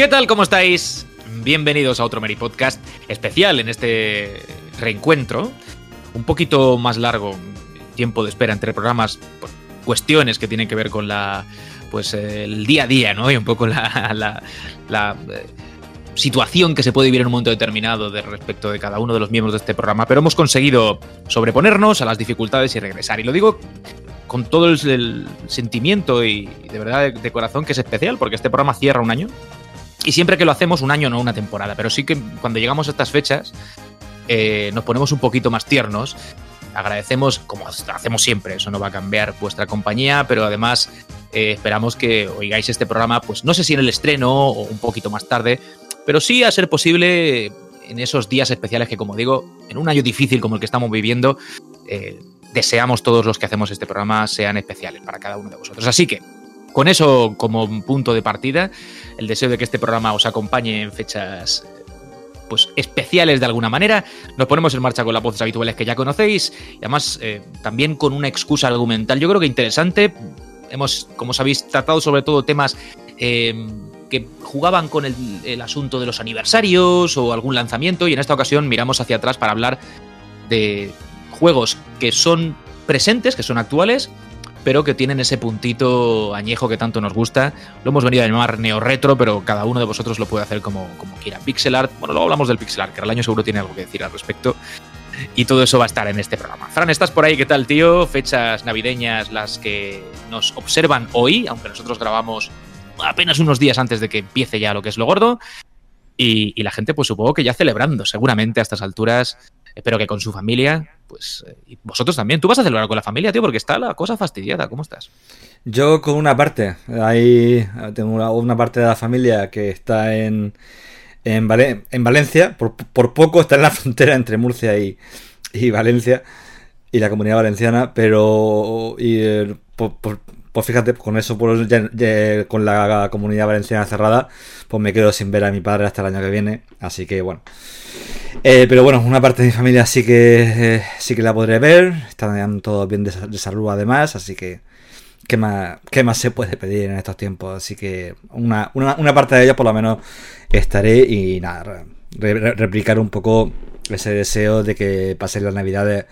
¿Qué tal? ¿Cómo estáis? Bienvenidos a otro Meri Podcast especial en este reencuentro. Un poquito más largo tiempo de espera entre programas por cuestiones que tienen que ver con la pues el día a día, ¿no? Y un poco la, la, la eh, situación que se puede vivir en un momento determinado de respecto de cada uno de los miembros de este programa, pero hemos conseguido sobreponernos a las dificultades y regresar. Y lo digo con todo el, sentimiento y de verdad de, corazón que es especial, porque este programa cierra un año. Y siempre que lo hacemos, un año no una temporada, pero sí que cuando llegamos a estas fechas, eh, nos ponemos un poquito más tiernos. Agradecemos, como hacemos siempre, eso no va a cambiar vuestra compañía, pero además eh, esperamos que oigáis este programa, pues no sé si en el estreno o un poquito más tarde, pero sí a ser posible en esos días especiales que, como digo, en un año difícil como el que estamos viviendo, eh, deseamos todos los que hacemos este programa sean especiales para cada uno de vosotros. Así que, con eso como punto de partida, el deseo de que este programa os acompañe en fechas pues especiales de alguna manera. Nos ponemos en marcha con las voces habituales que ya conocéis y además eh, también con una excusa argumental yo creo que interesante. Hemos, como sabéis, tratado sobre todo temas eh, que jugaban con el, el, asunto de los aniversarios o algún lanzamiento y en esta ocasión miramos hacia atrás para hablar de juegos que son presentes, que son actuales, pero que tienen ese puntito añejo que tanto nos gusta. Lo hemos venido a llamar neo-retro, pero cada uno de vosotros lo puede hacer como, como quiera. Pixel art, bueno, luego hablamos del pixel art, que el año seguro tiene algo que decir al respecto. Y todo eso va a estar en este programa. Fran, ¿estás por ahí? ¿Qué tal, tío? Fechas navideñas las que nos observan hoy, aunque nosotros grabamos apenas unos días antes de que empiece ya lo que es lo gordo. Y, la gente, pues supongo que ya celebrando, seguramente a estas alturas. Espero que con su familia, pues y vosotros también. Tú vas a celebrar con la familia, tío, porque está la cosa fastidiada. ¿Cómo estás? Yo con una parte. Ahí tengo una, parte de la familia que está en, en, Vale en Valencia. Por, poco está en la frontera entre Murcia y, y Valencia y la comunidad valenciana, pero y, eh, por, pues fíjate, con eso, pues ya, ya, con la comunidad valenciana cerrada, pues me quedo sin ver a mi padre hasta el año que viene. Así que bueno. Eh, pero bueno, una parte de mi familia sí que eh, sí que la podré ver. Están todos bien de, salud además, así que ¿qué más, ¿qué más se puede pedir en estos tiempos? Así que una, una, una parte de ellos por lo menos estaré y nada, re, re, replicar un poco ese deseo de que pasen las navidades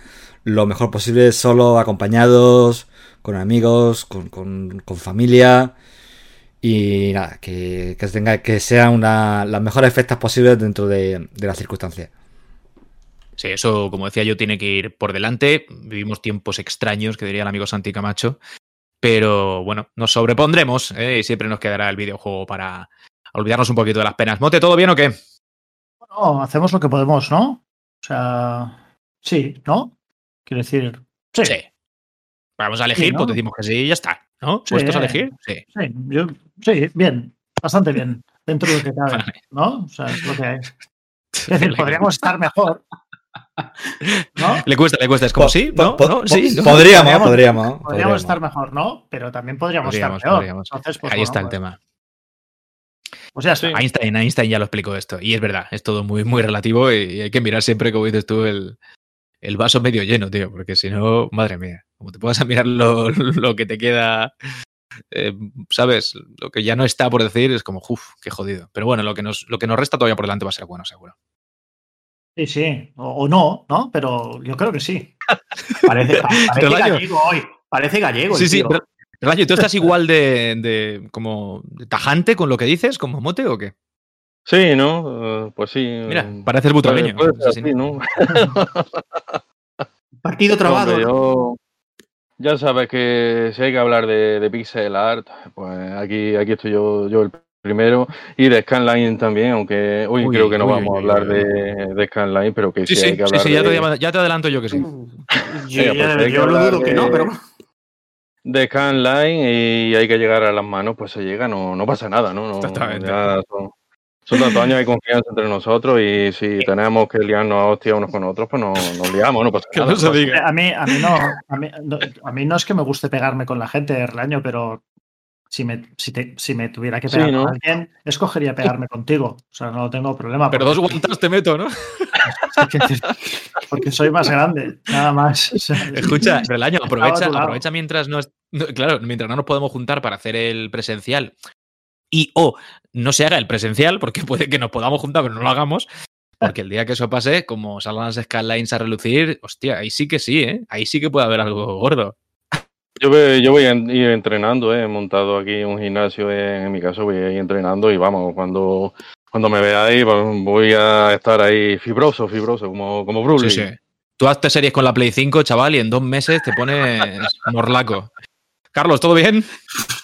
lo mejor posible, solo acompañados, con amigos, con, con, con familia y nada, que, que, tenga, que sean una, las mejores efectos posibles dentro de, de, las circunstancias. Sí, eso, como decía yo, tiene que ir por delante. Vivimos tiempos extraños, que diría el amigo Santi Camacho. Pero bueno, nos sobrepondremos ¿eh? y siempre nos quedará el videojuego para olvidarnos un poquito de las penas. ¿Mote, todo bien o qué? Bueno, hacemos lo que podemos, ¿no? O sea, sí, ¿no? Quiero decir, sí. sí. Vamos a elegir, sí, ¿no? pues decimos que sí y ya está. ¿No? Sí, ¿Puestos a elegir? Sí. Sí, yo, sí, bien, bastante bien, dentro de lo que cabe, vale. ¿no? O sea, es lo que hay. Es decir, podríamos estar mejor. ¿No? Le cuesta, le cuesta, es como sí, ¿no? ¿No? sí ¿no? Podríamos, podríamos, podríamos, podríamos. estar mejor, ¿no? Pero también podríamos, podríamos estar peor. Podríamos. Entonces, pues, Ahí está el tema. O sea, sí. Einstein, Einstein ya lo explicó esto. Y es verdad, es todo muy, muy relativo y hay que mirar siempre, como dices tú, el, el vaso medio lleno, tío, porque si no, madre mía, como te puedas mirar lo, lo que te queda, eh, ¿sabes? Lo que ya no está por decir es como, uff, qué jodido. Pero bueno, lo que, nos, lo que nos resta todavía por delante va a ser bueno, seguro. Sí, sí, o, o no, ¿no? Pero yo creo que sí. Parece, parece gallego hoy, parece gallego. Sí, sí, pero, Relaño, ¿tú estás igual de, de, como de tajante con lo que dices, como mote o qué? Sí, ¿no? Uh, pues sí. Mira, pareces butragueño. Puede, puede así, ¿no? Partido trabado. Hombre, yo, ya sabes que si hay que hablar de, de, pixel art, pues aquí, aquí estoy yo, yo el primero. Y de Scanline también, aunque hoy uy, creo que no uy, vamos uy, a hablar de, de, Scanline, pero que sí, sí, sí hay que hablar sí, sí, ya, de... te, ya te adelanto yo que sí. Yo, pues yo lo dudo que no, pero de Scanline y hay que llegar a las manos, pues se llega, no, no pasa nada, ¿no? no ya son, son tantos años, hay confianza entre nosotros y si tenemos que liarnos a hostia unos con otros, pues no, nos liamos, no pasa nada. No se diga. A, mí, a, mí no, a, mí, no, a mí no es que me guste pegarme con la gente, Erlaño, pero si me, si, te, si me tuviera que pegar sí, ¿no? con alguien, escogería pegarme contigo. O sea, no tengo problema. Pero dos guantas te meto, ¿no? Porque soy más grande, nada más. Escucha, Relaño, aprovecha, aprovecha mientras no, es, claro, mientras no nos podemos juntar para hacer el presencial y o no se haga el presencial, porque puede que nos podamos juntar, pero no lo hagamos. Porque el día que eso pase, como salgan las Skylines a relucir, hostia, ahí sí que sí, ¿eh? Ahí sí que puede haber algo gordo. Yo voy, yo voy a ir entrenando, ¿eh? he montado aquí un gimnasio, en mi caso voy a ir entrenando y vamos, cuando, cuando me vea ahí pues, voy a estar ahí fibroso, fibroso, como, como Bruce. Sí, sí. Tú hazte series con la Play 5, chaval, y en dos meses te pones morlaco. Carlos, ¿todo bien?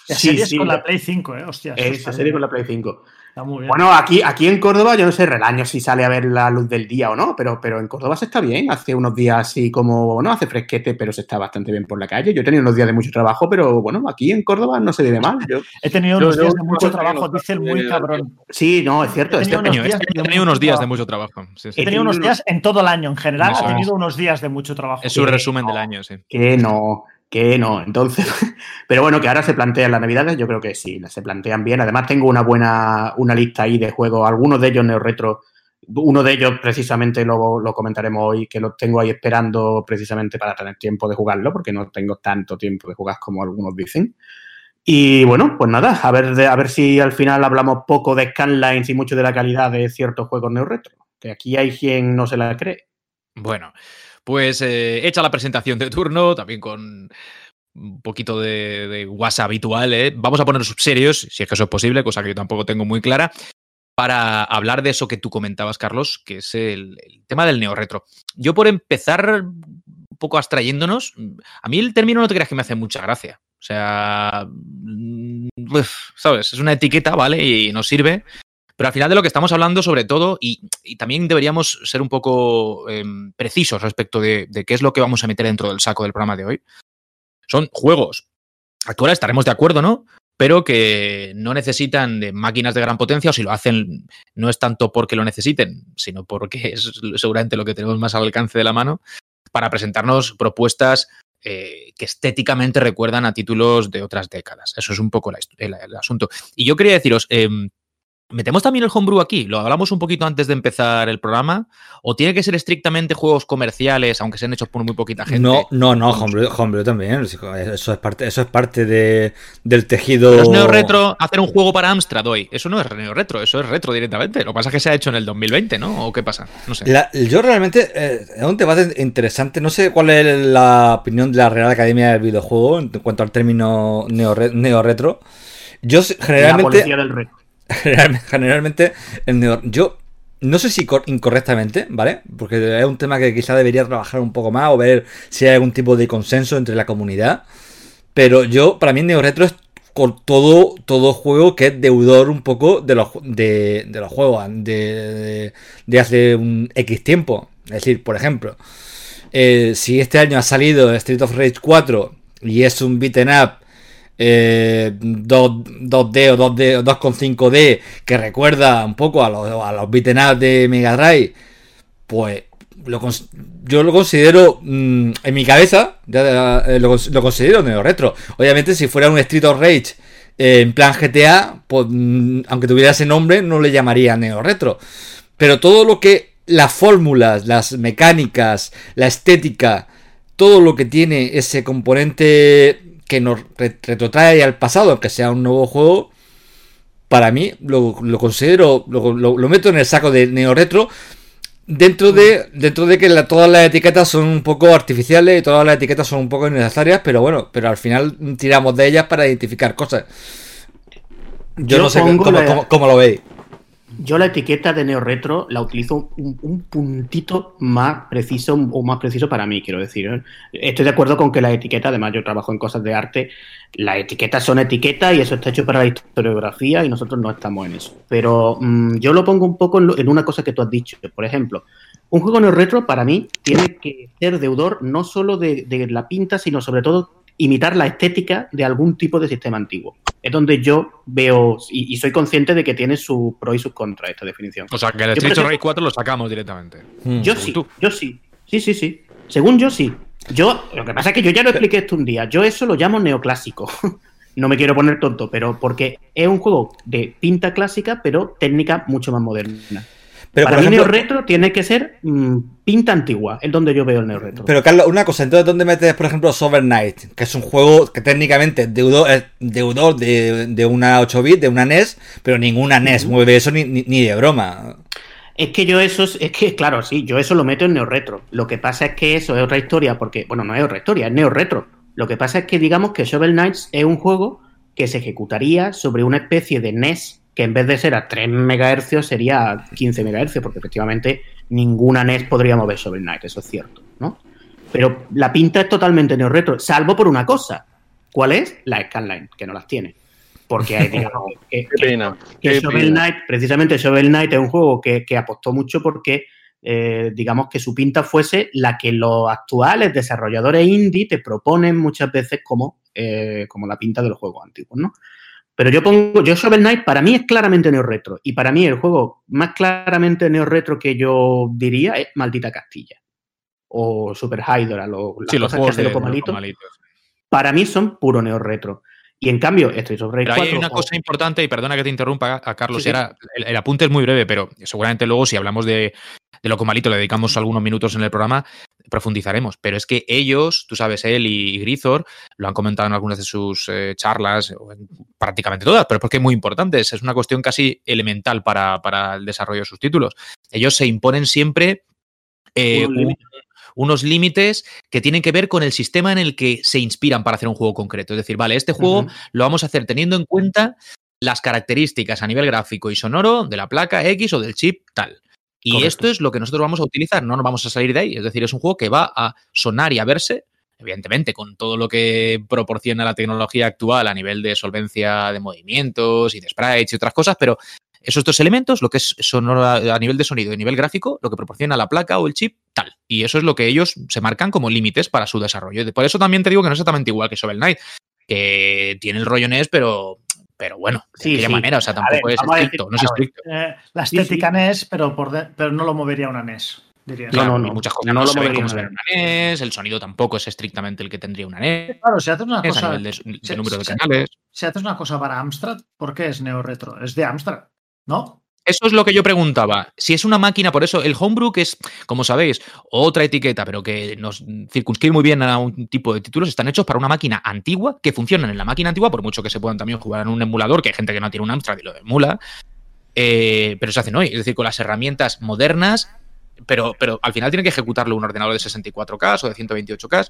Sí, series con la Play 5, ¿eh? Hostia. Esa serie con la Play 5. Bueno, aquí, aquí en Córdoba, yo no sé relaño si sale a ver la luz del día o no, pero, pero en Córdoba se está bien. Hace unos días así como, no hace fresquete, pero se está bastante bien por la calle. Yo he tenido unos días de mucho trabajo, pero bueno, aquí en Córdoba no se vive mal. Yo, he tenido unos días de mucho trabajo, dice el muy cabrón. Sí, no, es cierto. He tenido, este unos, días de mucho trabajo. He tenido unos días en todo el año, en general, he tenido unos días de mucho trabajo. Es su resumen del año, sí. Que no que no. Entonces, pero bueno, que ahora se plantean las navidades, yo creo que sí, se plantean bien. Además, tengo una buena, una lista ahí de juegos, algunos de ellos neo retro. Uno de ellos, precisamente, lo, lo comentaremos hoy, que lo tengo ahí esperando precisamente para tener tiempo de jugarlo, porque no tengo tanto tiempo de jugar como algunos dicen. Y bueno, pues nada, a ver, a ver si al final hablamos poco de scanlines y mucho de la calidad de ciertos juegos neo retro, que aquí hay quien no se la cree. Bueno, pues eh, hecha la presentación de turno, también con un poquito de, WhatsApp habitual, ¿eh? vamos a ponernos serios, si es que eso es posible, cosa que yo tampoco tengo muy clara, para hablar de eso que tú comentabas, Carlos, que es el, tema del neorretro. Yo por empezar un poco abstrayéndonos, a mí el término no te creas que me hace mucha gracia. O sea, mm, ¿sabes? Es una etiqueta, ¿vale? Y nos sirve, pero al final de lo que estamos hablando, sobre todo, y, también deberíamos ser un poco em, precisos respecto de, qué es lo que vamos a meter dentro del saco del programa de hoy, son juegos actuales, estaremos de acuerdo, ¿no? Pero que no necesitan de máquinas de gran potencia, o si lo hacen, no es tanto porque lo necesiten, sino porque es seguramente lo que tenemos más al alcance de la mano, para presentarnos propuestas eh, que estéticamente recuerdan a títulos de otras décadas. Eso es un poco el, asunto. Y yo quería deciros, em, ¿Metemos también el homebrew aquí? ¿Lo hablamos un poquito antes de empezar el programa? ¿O tiene que ser estrictamente juegos comerciales, aunque sean hechos por muy poquita gente? No, no, no, homebrew, también. Eso es parte, eso es parte de, del tejido. Pero es neo retro hacer un juego para Amstrad hoy. Eso no es neo retro, eso es retro directamente. Lo que pasa es que se ha hecho en el 2020, ¿no? ¿O qué pasa? No sé. yo realmente, eh, es un debate interesante. No sé cuál es la opinión de la Real Academia del Videojuego en cuanto al término neo, retro. Yo generalmente. La policía del retro Generalmente, el yo no sé si incorrectamente, ¿vale? Porque es un tema que quizá debería trabajar un poco más o ver si hay algún tipo de consenso entre la comunidad. Pero yo, para mí, Neo Retro es con todo, todo juego que es deudor un poco de los, de, los juegos de, de, hace un X tiempo. Es decir, por ejemplo, eh, si este año ha salido Street of Rage 4 y es un beaten up eh, 2, d o 2D 2.5D que recuerda un poco a los, a de Mega Drive, pues yo lo considero mm, en mi cabeza, eh, lo, considero neo retro. Obviamente, si fuera un Street of Rage eh, en plan GTA, pues, mm, aunque tuviera ese nombre, no le llamaría neo retro. Pero todo lo que las fórmulas, las mecánicas, la estética, todo lo que tiene ese componente que nos retrotrae al pasado, aunque sea un nuevo juego, para mí lo, considero, lo, meto en el saco de neo retro. Dentro de, dentro de que todas las etiquetas son un poco artificiales y todas las etiquetas son un poco innecesarias, pero bueno, pero al final tiramos de ellas para identificar cosas. Yo, no sé cómo, lo veis. Yo la etiqueta de Neo Retro la utilizo un, puntito más preciso o más preciso para mí, quiero decir. ¿eh? Estoy de acuerdo con que la etiqueta, además yo trabajo en cosas de arte, las etiquetas son etiquetas y eso está hecho para la historiografía y nosotros no estamos en eso. Pero mm, yo lo pongo un poco en, una cosa que tú has dicho. Por ejemplo, un juego Neo Retro para mí tiene que ser deudor no solo de la pinta, sino sobre todo imitar la estética de algún tipo de sistema antiguo. Es donde yo veo y, soy consciente de que tiene sus pros y sus contras esta definición. O sea, que el Street of 4 lo sacamos directamente. Hmm. Yo sí, yo sí. Sí, sí, sí. Según yo sí. Yo, lo que pasa es que yo ya lo expliqué esto un día. Yo eso lo llamo neoclásico. no me quiero poner tonto, pero porque es un juego de pinta clásica, pero técnica mucho más moderna. Pero Para mí Neo Retro tiene que ser mm, pinta antigua, es donde yo veo el Neo Retro. Pero Carlos, una cosa, entonces ¿dónde metes, por ejemplo, Sober Knight? Que es un juego que técnicamente es deudor, de, una 8 bit, de una NES, pero ninguna NES mueve eso ni, de broma. Es que yo eso, es que claro, sí, yo eso lo meto en Neo Retro. Lo que pasa es que eso es otra historia, porque, bueno, no es otra historia, es Neo Retro. Lo que pasa es que digamos que Shovel Knight es un juego que se ejecutaría sobre una especie de NES que en vez de ser a 3 MHz sería a 15 MHz, porque efectivamente ninguna NES podría mover sobre el Night, eso es cierto, ¿no? Pero la pinta es totalmente neo-retro, salvo por una cosa. ¿Cuál es? La scanline, que no las tiene. Porque hay, digamos, que, Shovel Knight, precisamente Shovel Knight es un juego que, apostó mucho porque, eh, digamos, que su pinta fuese la que los actuales desarrolladores indie te proponen muchas veces como, eh, como la pinta de los juegos antiguos, ¿no? Pero yo pongo, yo Shovel Knight para mí es claramente neo-retro. Y para mí el juego más claramente neo-retro que yo diría es Maldita Castilla. O Super Hydra, lo, sí, los juegos de Para mí son puro neo-retro. Y en cambio, Streets of Rage 4... hay una cosa importante, y perdona que te interrumpa, a Carlos, Era, el, apunte es muy breve, pero seguramente luego si hablamos de, de Loco Malito, le dedicamos algunos minutos en el programa, profundizaremos. Pero es que ellos, tú sabes, él y, Grizor, lo han comentado en algunas de sus eh, charlas, prácticamente todas, pero porque es muy importante, es una cuestión casi elemental para, el desarrollo de sus títulos. Ellos se imponen siempre eh, unos límites que tienen que ver con el sistema en el que se inspiran para hacer un juego concreto. Es decir, vale, este juego lo vamos a hacer teniendo en cuenta las características a nivel gráfico y sonoro de la placa X o del chip tal. Y esto es lo que nosotros vamos a utilizar, no nos vamos a salir de ahí. Es decir, es un juego que va a sonar y a verse, evidentemente, con todo lo que proporciona la tecnología actual a nivel de solvencia de movimientos y de sprites y otras cosas, pero esos dos elementos, lo que es sonoro a nivel de sonido y a nivel gráfico, lo que proporciona la placa o el chip, tal. Y eso es lo que ellos se marcan como límites para su desarrollo. Por eso también te digo que no es exactamente igual que Shovel Knight, que tiene el rollo NES, pero pero bueno, de aquella manera, o sea, tampoco es estricto, no es estricto. Eh, la estética NES, pero, por pero no lo movería una NES. Diría. no, no, muchas cosas no, lo movería como una NES, el sonido tampoco es estrictamente el que tendría una NES. Claro, si haces una cosa. A nivel de, número de canales. Si haces una cosa para Amstrad, ¿por qué es Neo Retro? Es de Amstrad, ¿no? Eso es lo que yo preguntaba. Si es una máquina, por eso el homebrew, que es, como sabéis, otra etiqueta, pero que nos circunscribe muy bien a un tipo de títulos, están hechos para una máquina antigua que funcionan en la máquina antigua, por mucho que se puedan también jugar en un emulador, que hay gente que no tiene un Amstrad y lo emula, eh, pero se hacen hoy, es decir, con las herramientas modernas, pero, pero al final tiene que ejecutarlo un ordenador de 64K o de 128K,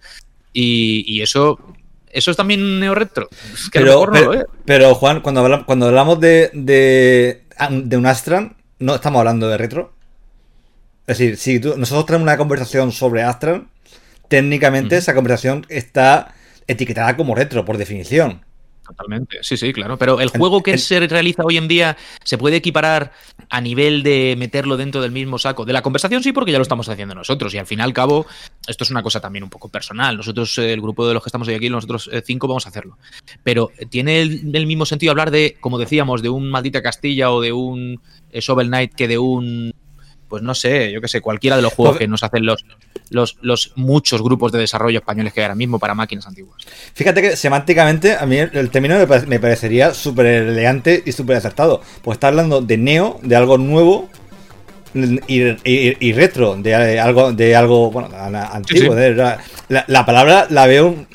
y, eso eso es también neo-retro. pero, pero, Juan, cuando hablamos, cuando hablamos de, de un Astran, no estamos hablando de retro. Es decir, si nosotros tenemos una conversación sobre Astran, técnicamente esa conversación está etiquetada como retro, por definición. Totalmente, sí, sí, claro. Pero el juego que se realiza hoy en día se puede equiparar a nivel de meterlo dentro del mismo saco. De la conversación sí, porque ya lo estamos haciendo nosotros. Y al fin y al cabo, esto es una cosa también un poco personal. Nosotros, el grupo de los que estamos hoy aquí, nosotros eh, cinco vamos a hacerlo. Pero tiene el, mismo sentido hablar de, como decíamos, de un Maldita Castilla o de un eh, Shovel Knight que de un pues no sé, yo qué sé, cualquiera de los juegos que nos hacen los, los, los, muchos grupos de desarrollo españoles que hay ahora mismo para máquinas antiguas. Fíjate que semánticamente a mí el, término me, parecería súper elegante y súper acertado. Pues está hablando de neo, de algo nuevo y, retro, de algo, de algo bueno, antiguo. la, palabra la veo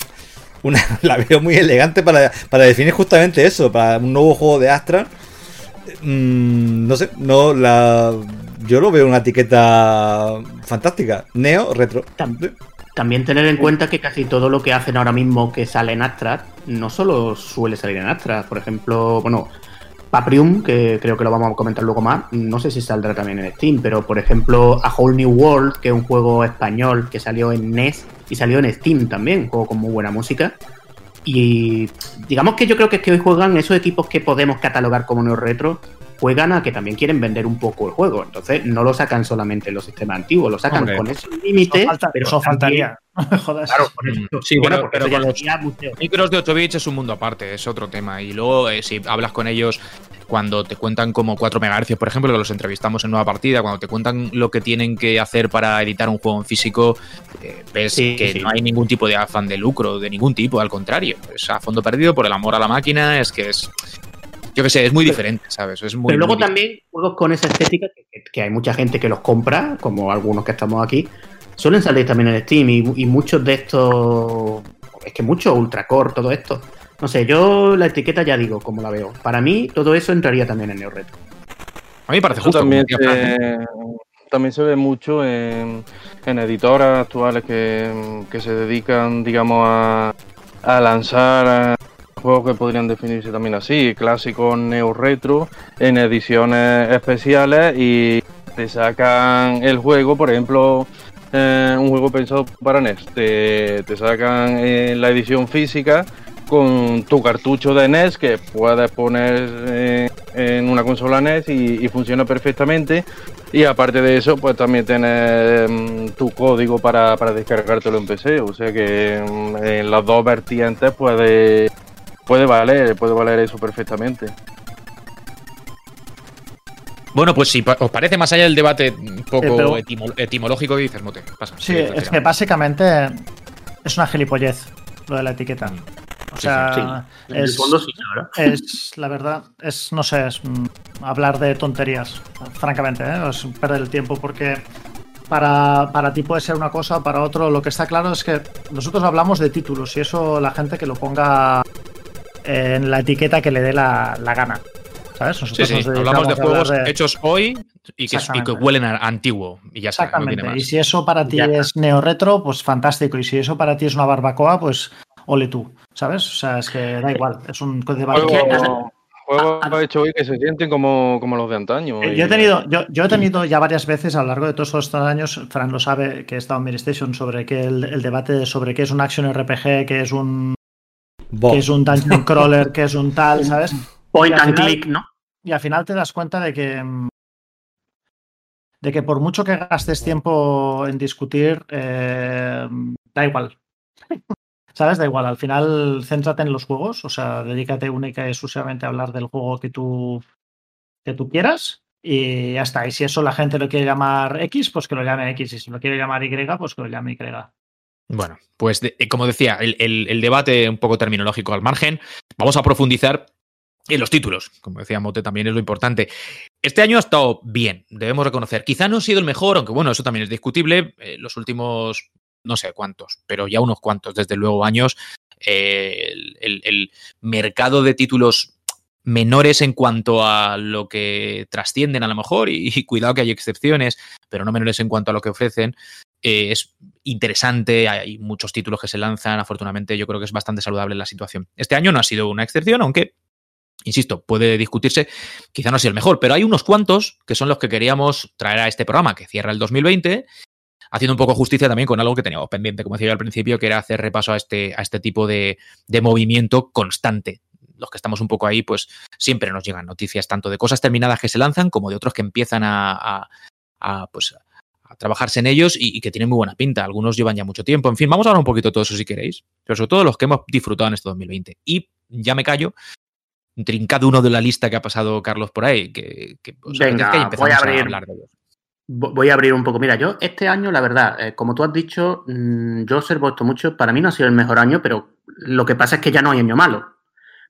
una, la veo muy elegante para, para definir justamente eso, para un nuevo juego de Astra. Mm, no sé, no la yo lo veo una etiqueta fantástica. Neo, retro. También, tener en cuenta que casi todo lo que hacen ahora mismo que sale en Astra no solo suele salir en Astra. Por ejemplo, bueno, Paprium, que creo que lo vamos a comentar luego más, no sé si saldrá también en Steam, pero por ejemplo, A Whole New World, que es un juego español que salió en NES y salió en Steam también, un juego con muy buena música. Y digamos que yo creo que es que hoy juegan esos equipos que podemos catalogar como neo retro, juegan a que también quieren vender un poco el juego. Entonces no lo sacan solamente en los sistemas antiguos, lo sacan con ese límite. Pero eso faltaría. Claro, Sí, bueno, pero los micros de 8 bits es un mundo aparte, es otro tema. Y luego, eh, si hablas con ellos cuando te cuentan como 4 MHz, por ejemplo, que los entrevistamos en nueva partida, cuando te cuentan lo que tienen que hacer para editar un juego en físico, eh, ves que no hay ningún tipo de afán de lucro, de ningún tipo, al contrario. Es a fondo perdido por el amor a la máquina, es que es yo qué sé, es muy diferente, ¿sabes? Es muy, pero luego también juegos con esa estética, que, hay mucha gente que los compra, como algunos que estamos aquí, suelen salir también en Steam y, muchos de estos, es que mucho ultracore, todo esto. No sé, yo la etiqueta ya digo, como la veo. Para mí todo eso entraría también en Neo Retro. A mí parece justo. También se, también se ve mucho en, editoras actuales que, se dedican, digamos, a, a lanzar juegos que podrían definirse también así, clásicos neo retro, en ediciones especiales y te sacan el juego, por ejemplo, eh, un juego pensado para NES, te, sacan en la edición física con tu cartucho de NES que puedes poner eh, en una consola NES y, funciona perfectamente. Y aparte de eso, pues también tienes mm, tu código para, para descargártelo en PC. O sea que mm, en las dos vertientes puede, puede valer, puede valer eso perfectamente. Bueno, pues si os parece más allá del debate un poco etimológico que dices, Mote, pasa. Sí, es que básicamente es una gilipollez lo de la etiqueta. Mm. O sea, es, es, la verdad, es, no sé, es mm, hablar de tonterías, francamente, ¿eh? es perder el tiempo porque para, para ti puede ser una cosa, para otro lo que está claro es que nosotros hablamos de títulos y eso la gente que lo ponga en la etiqueta que le dé la, gana. ¿Sabes? Nosotros sí, sí. Hablamos de juegos hechos hoy y que, huelen a antiguo. Y ya Exactamente. y si eso para ti es neo-retro, pues fantástico. Y si eso para ti es una barbacoa, pues ole tú. ¿Sabes? O sea, es que da igual. Es un debate. Juegos ha hecho hoy que se sienten como, como los de antaño. Eh, yo, he tenido, yo, yo, he tenido ya varias veces a lo largo de todos estos años, Fran lo sabe, que he estado en Miristation, sobre que el, el debate sobre qué es un action RPG, qué es un que es un dungeon crawler, que es un tal, ¿sabes? Point and click, ¿no? Y al final te das cuenta de que mm, de que por mucho que gastes tiempo en discutir, eh, da igual. ¿Sabes? Da igual. Al final, céntrate en los juegos. O sea, dedícate única y exclusivamente a hablar del juego que tú, que tú quieras. Y ya está. Y si eso la gente lo quiere llamar X, pues que lo llame X. Y si lo quiere llamar Y, pues que lo llame Y. Bueno, pues eh, como decía, el, debate un poco terminológico al margen, vamos a profundizar en los títulos. Como decía Mote, también es lo importante. Este año ha estado bien, debemos reconocer. Quizá no ha sido el mejor, aunque bueno, eso también es discutible. Eh, los últimos, no sé cuántos, pero ya unos cuantos, desde luego, años, eh, el, mercado de títulos menores en cuanto a lo que trascienden a lo mejor, y, cuidado que hay excepciones, pero no menores en cuanto a lo que ofrecen, eh, es interesante, hay muchos títulos que se lanzan, afortunadamente yo creo que es bastante saludable la situación. Este año no ha sido una excepción, aunque, insisto, puede discutirse, quizá no sea el mejor, pero hay unos cuantos que son los que queríamos traer a este programa que cierra el 2020 haciendo un poco justicia también con algo que teníamos pendiente, como decía yo al principio, que era hacer repaso a este, a este tipo de, movimiento constante. Los que estamos un poco ahí, pues siempre nos llegan noticias tanto de cosas terminadas que se lanzan como de otros que empiezan a, a pues, a trabajarse en ellos y, que tienen muy buena pinta. Algunos llevan ya mucho tiempo. En fin, vamos a hablar un poquito de todo eso si queréis, pero sobre todo los que hemos disfrutado en este 2020. Y ya me callo, trincado uno de la lista que ha pasado Carlos por ahí, que, Venga, voy a abrir. Voy a abrir un poco. Mira, yo este año, la verdad, eh, como tú has dicho, mm, yo observo esto mucho. Para mí no ha sido el mejor año, pero lo que pasa es que ya no hay año malo.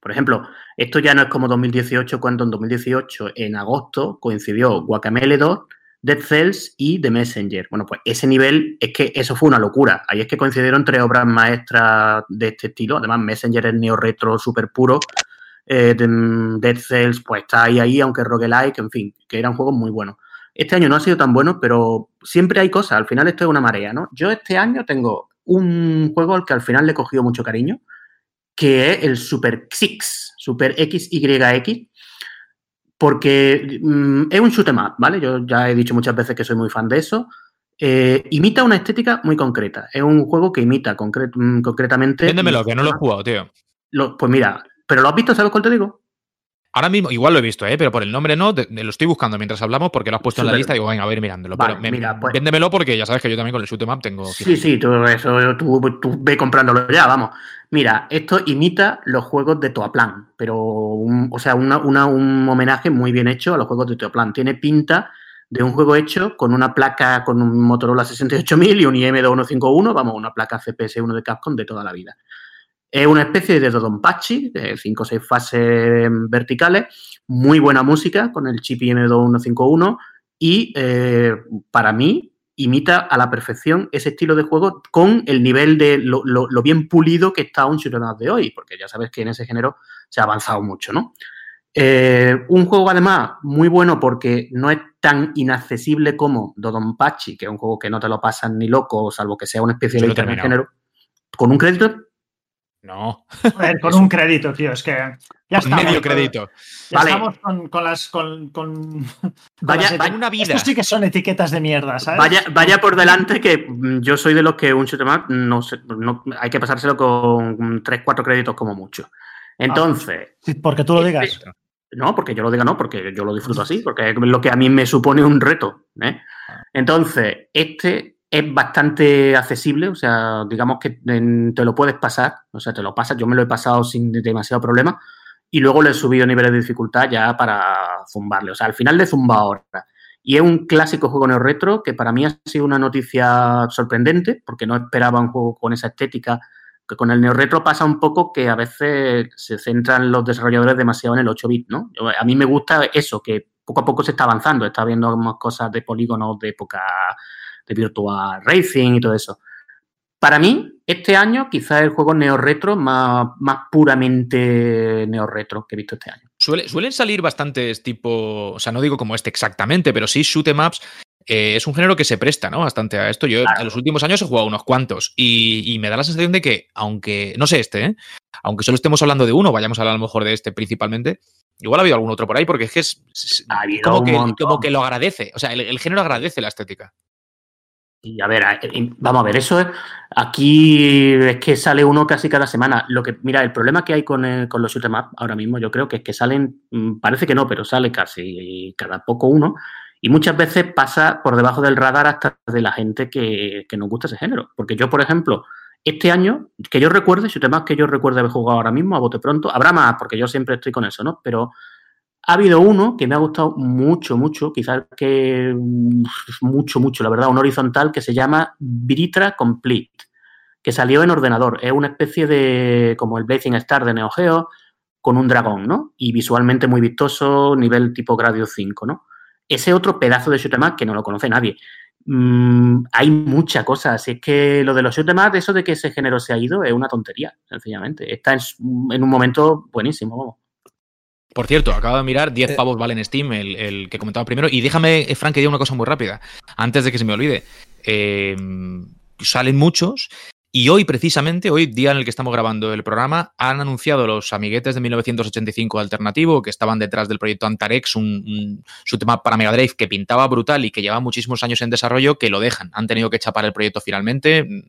Por ejemplo, esto ya no es como 2018, cuando en 2018, en agosto, coincidió Guacamele 2 Dead Cells y The Messenger. Bueno, pues ese nivel es que eso fue una locura. Ahí es que coincidieron tres obras maestras de este estilo. Además, Messenger es neo-retro súper puro. Eh, Dead Cells, pues está ahí, ahí, aunque roguelike, en fin, que eran juegos muy buenos. Este año no ha sido tan bueno, pero siempre hay cosas. Al final esto es una marea, ¿no? Yo este año tengo un juego al que al final le he cogido mucho cariño, que es el Super Six, Super XYX, porque mm, es un shoot em up, ¿vale? Yo ya he dicho muchas veces que soy muy fan de eso. Eh, imita una estética muy concreta. Es un juego que imita mm, concretamente. Véndemelo, que no lo he jugado, tío. pues mira, ¿pero lo has visto? ¿Sabes cuál te digo? Ahora mismo, igual lo he visto, ¿eh? pero por el nombre no, lo estoy buscando mientras hablamos porque lo has puesto en la lista y digo, venga, a ver mirándolo. pero pues véndemelo porque ya sabes que yo también con el shoot em up tengo. Sí, sí, tú, eso, tú, tú ve comprándolo ya, vamos. Mira, esto imita los juegos de Toaplan, pero, o sea, un homenaje muy bien hecho a los juegos de Toaplan. Tiene pinta de un juego hecho con una placa con un Motorola 68000 y un IM2151, vamos, una placa CPS1 de Capcom de toda la vida. Es una especie de Dodonpachi, de 5 o 6 fases verticales, muy buena música con el chip IM2151 y eh, para mí imita a la perfección ese estilo de juego con el nivel de lo, bien pulido que está un shoot'em de hoy, porque ya sabes que en ese género se ha avanzado mucho, ¿no? Eh, un juego además muy bueno porque no es tan inaccesible como Dodonpachi, que es un juego que no te lo pasan ni loco, salvo que sea una especie de género. ¿Con un crédito? No. con un crédito, tío. Es que ya estamos. Medio crédito. Ya estamos con, las. Con, vaya, una vida. Esto sí que son etiquetas de mierda, ¿sabes? Vaya, vaya por delante que mm, yo soy de los que un shoot'em no, no hay que pasárselo con 3, 4 créditos como mucho. Entonces. porque tú lo digas. Este, no, porque yo lo diga, no, porque yo lo disfruto así, porque es lo que a mí me supone un reto. ¿eh? Ah. Entonces, este es bastante accesible, o sea, digamos que te lo puedes pasar, o sea, te lo pasas, yo me lo he pasado sin demasiado problema y luego le he subido niveles de dificultad ya para zumbarle, o sea, al final le zumba ahora. Y es un clásico juego neo retro que para mí ha sido una noticia sorprendente porque no esperaba un juego con esa estética, que con el neo retro pasa un poco que a veces se centran los desarrolladores demasiado en el 8 bit, ¿no? A mí me gusta eso, que poco a poco se está avanzando, está viendo más cosas de polígonos de época de Virtual Racing y todo eso. Para mí, este año quizás es el juego neo-retro más, más puramente neo-retro que he visto este año. suelen salir bastantes tipo, o sea, no digo como este exactamente, pero sí shoot em ups. Eh, es un género que se presta, ¿no? Bastante a esto. Yo en los últimos años he jugado unos cuantos y, me da la sensación de que, aunque, no sé este, ¿eh? aunque solo estemos hablando de uno, vayamos a hablar a lo mejor de este principalmente, igual ha habido algún otro por ahí porque es que es, como, que, lo agradece, o sea, el género agradece la estética. Y a ver, vamos a ver, eso es. Aquí es que sale uno casi cada semana. Lo que, mira, el problema que hay con, con los shoot'em ahora mismo, yo creo que es que salen, mm, parece que no, pero sale casi cada poco uno. Y muchas veces pasa por debajo del radar hasta de la gente que, que nos gusta ese género. Porque yo, por ejemplo, este año, que yo recuerde, shoot'em que yo recuerde haber jugado ahora mismo, a bote pronto, habrá más, porque yo siempre estoy con eso, ¿no? Pero ha habido uno que me ha gustado mucho, mucho, quizás que mucho, mucho, la verdad, un horizontal que se llama Britra Complete, que salió en ordenador. Es una especie de, como el Blazing Star de Neo Geo, con un dragón, ¿no? Y visualmente muy vistoso, nivel tipo Gradius 5, ¿no? Ese otro pedazo de shoot'em que no lo conoce nadie. Mm, hay mucha cosa. Así es que lo de los shoot'em eso de que ese género se ha ido, es una tontería, sencillamente. Está en, en un momento buenísimo, vamos. Por cierto, acabo de mirar, 10 eh. pavos vale en Steam, el, que comentaba primero. Y déjame, eh, Frank, que diga una cosa muy rápida, antes de que se me olvide. Eh, salen muchos. Y hoy, precisamente, hoy, día en el que estamos grabando el programa, han anunciado los amiguetes de 1985 alternativo que estaban detrás del proyecto Antarex, un, su tema para Mega Drive que pintaba brutal y que lleva muchísimos años en desarrollo, que lo dejan. Han tenido que chapar el proyecto finalmente.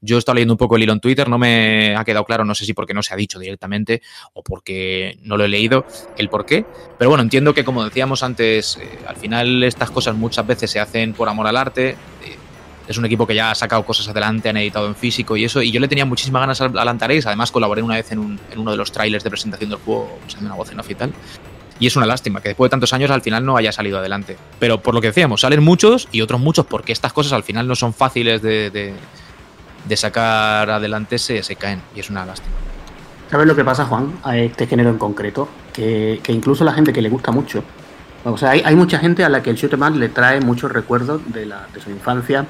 Yo he estado leyendo un poco el hilo en Twitter, no me ha quedado claro, no sé si porque no se ha dicho directamente o porque no lo he leído el por qué. Pero bueno, entiendo que como decíamos antes, eh, al final estas cosas muchas veces se hacen por amor al arte. Eh, es un equipo que ya ha sacado cosas adelante, han editado en físico y eso. Y yo le tenía muchísimas ganas al, Antares. Además, colaboré una vez en, uno de los trailers de presentación del juego, usando una voz en oficial. Y es una lástima que después de tantos años al final no haya salido adelante. Pero por lo que decíamos, salen muchos y otros muchos porque estas cosas al final no son fáciles de sacar adelante se, caen y es una lástima. ¿Sabes lo que pasa, Juan, a este género en concreto? Que, incluso la gente que le gusta mucho, o sea, hay, mucha gente a la que el shoot le trae muchos recuerdos de, la, de su infancia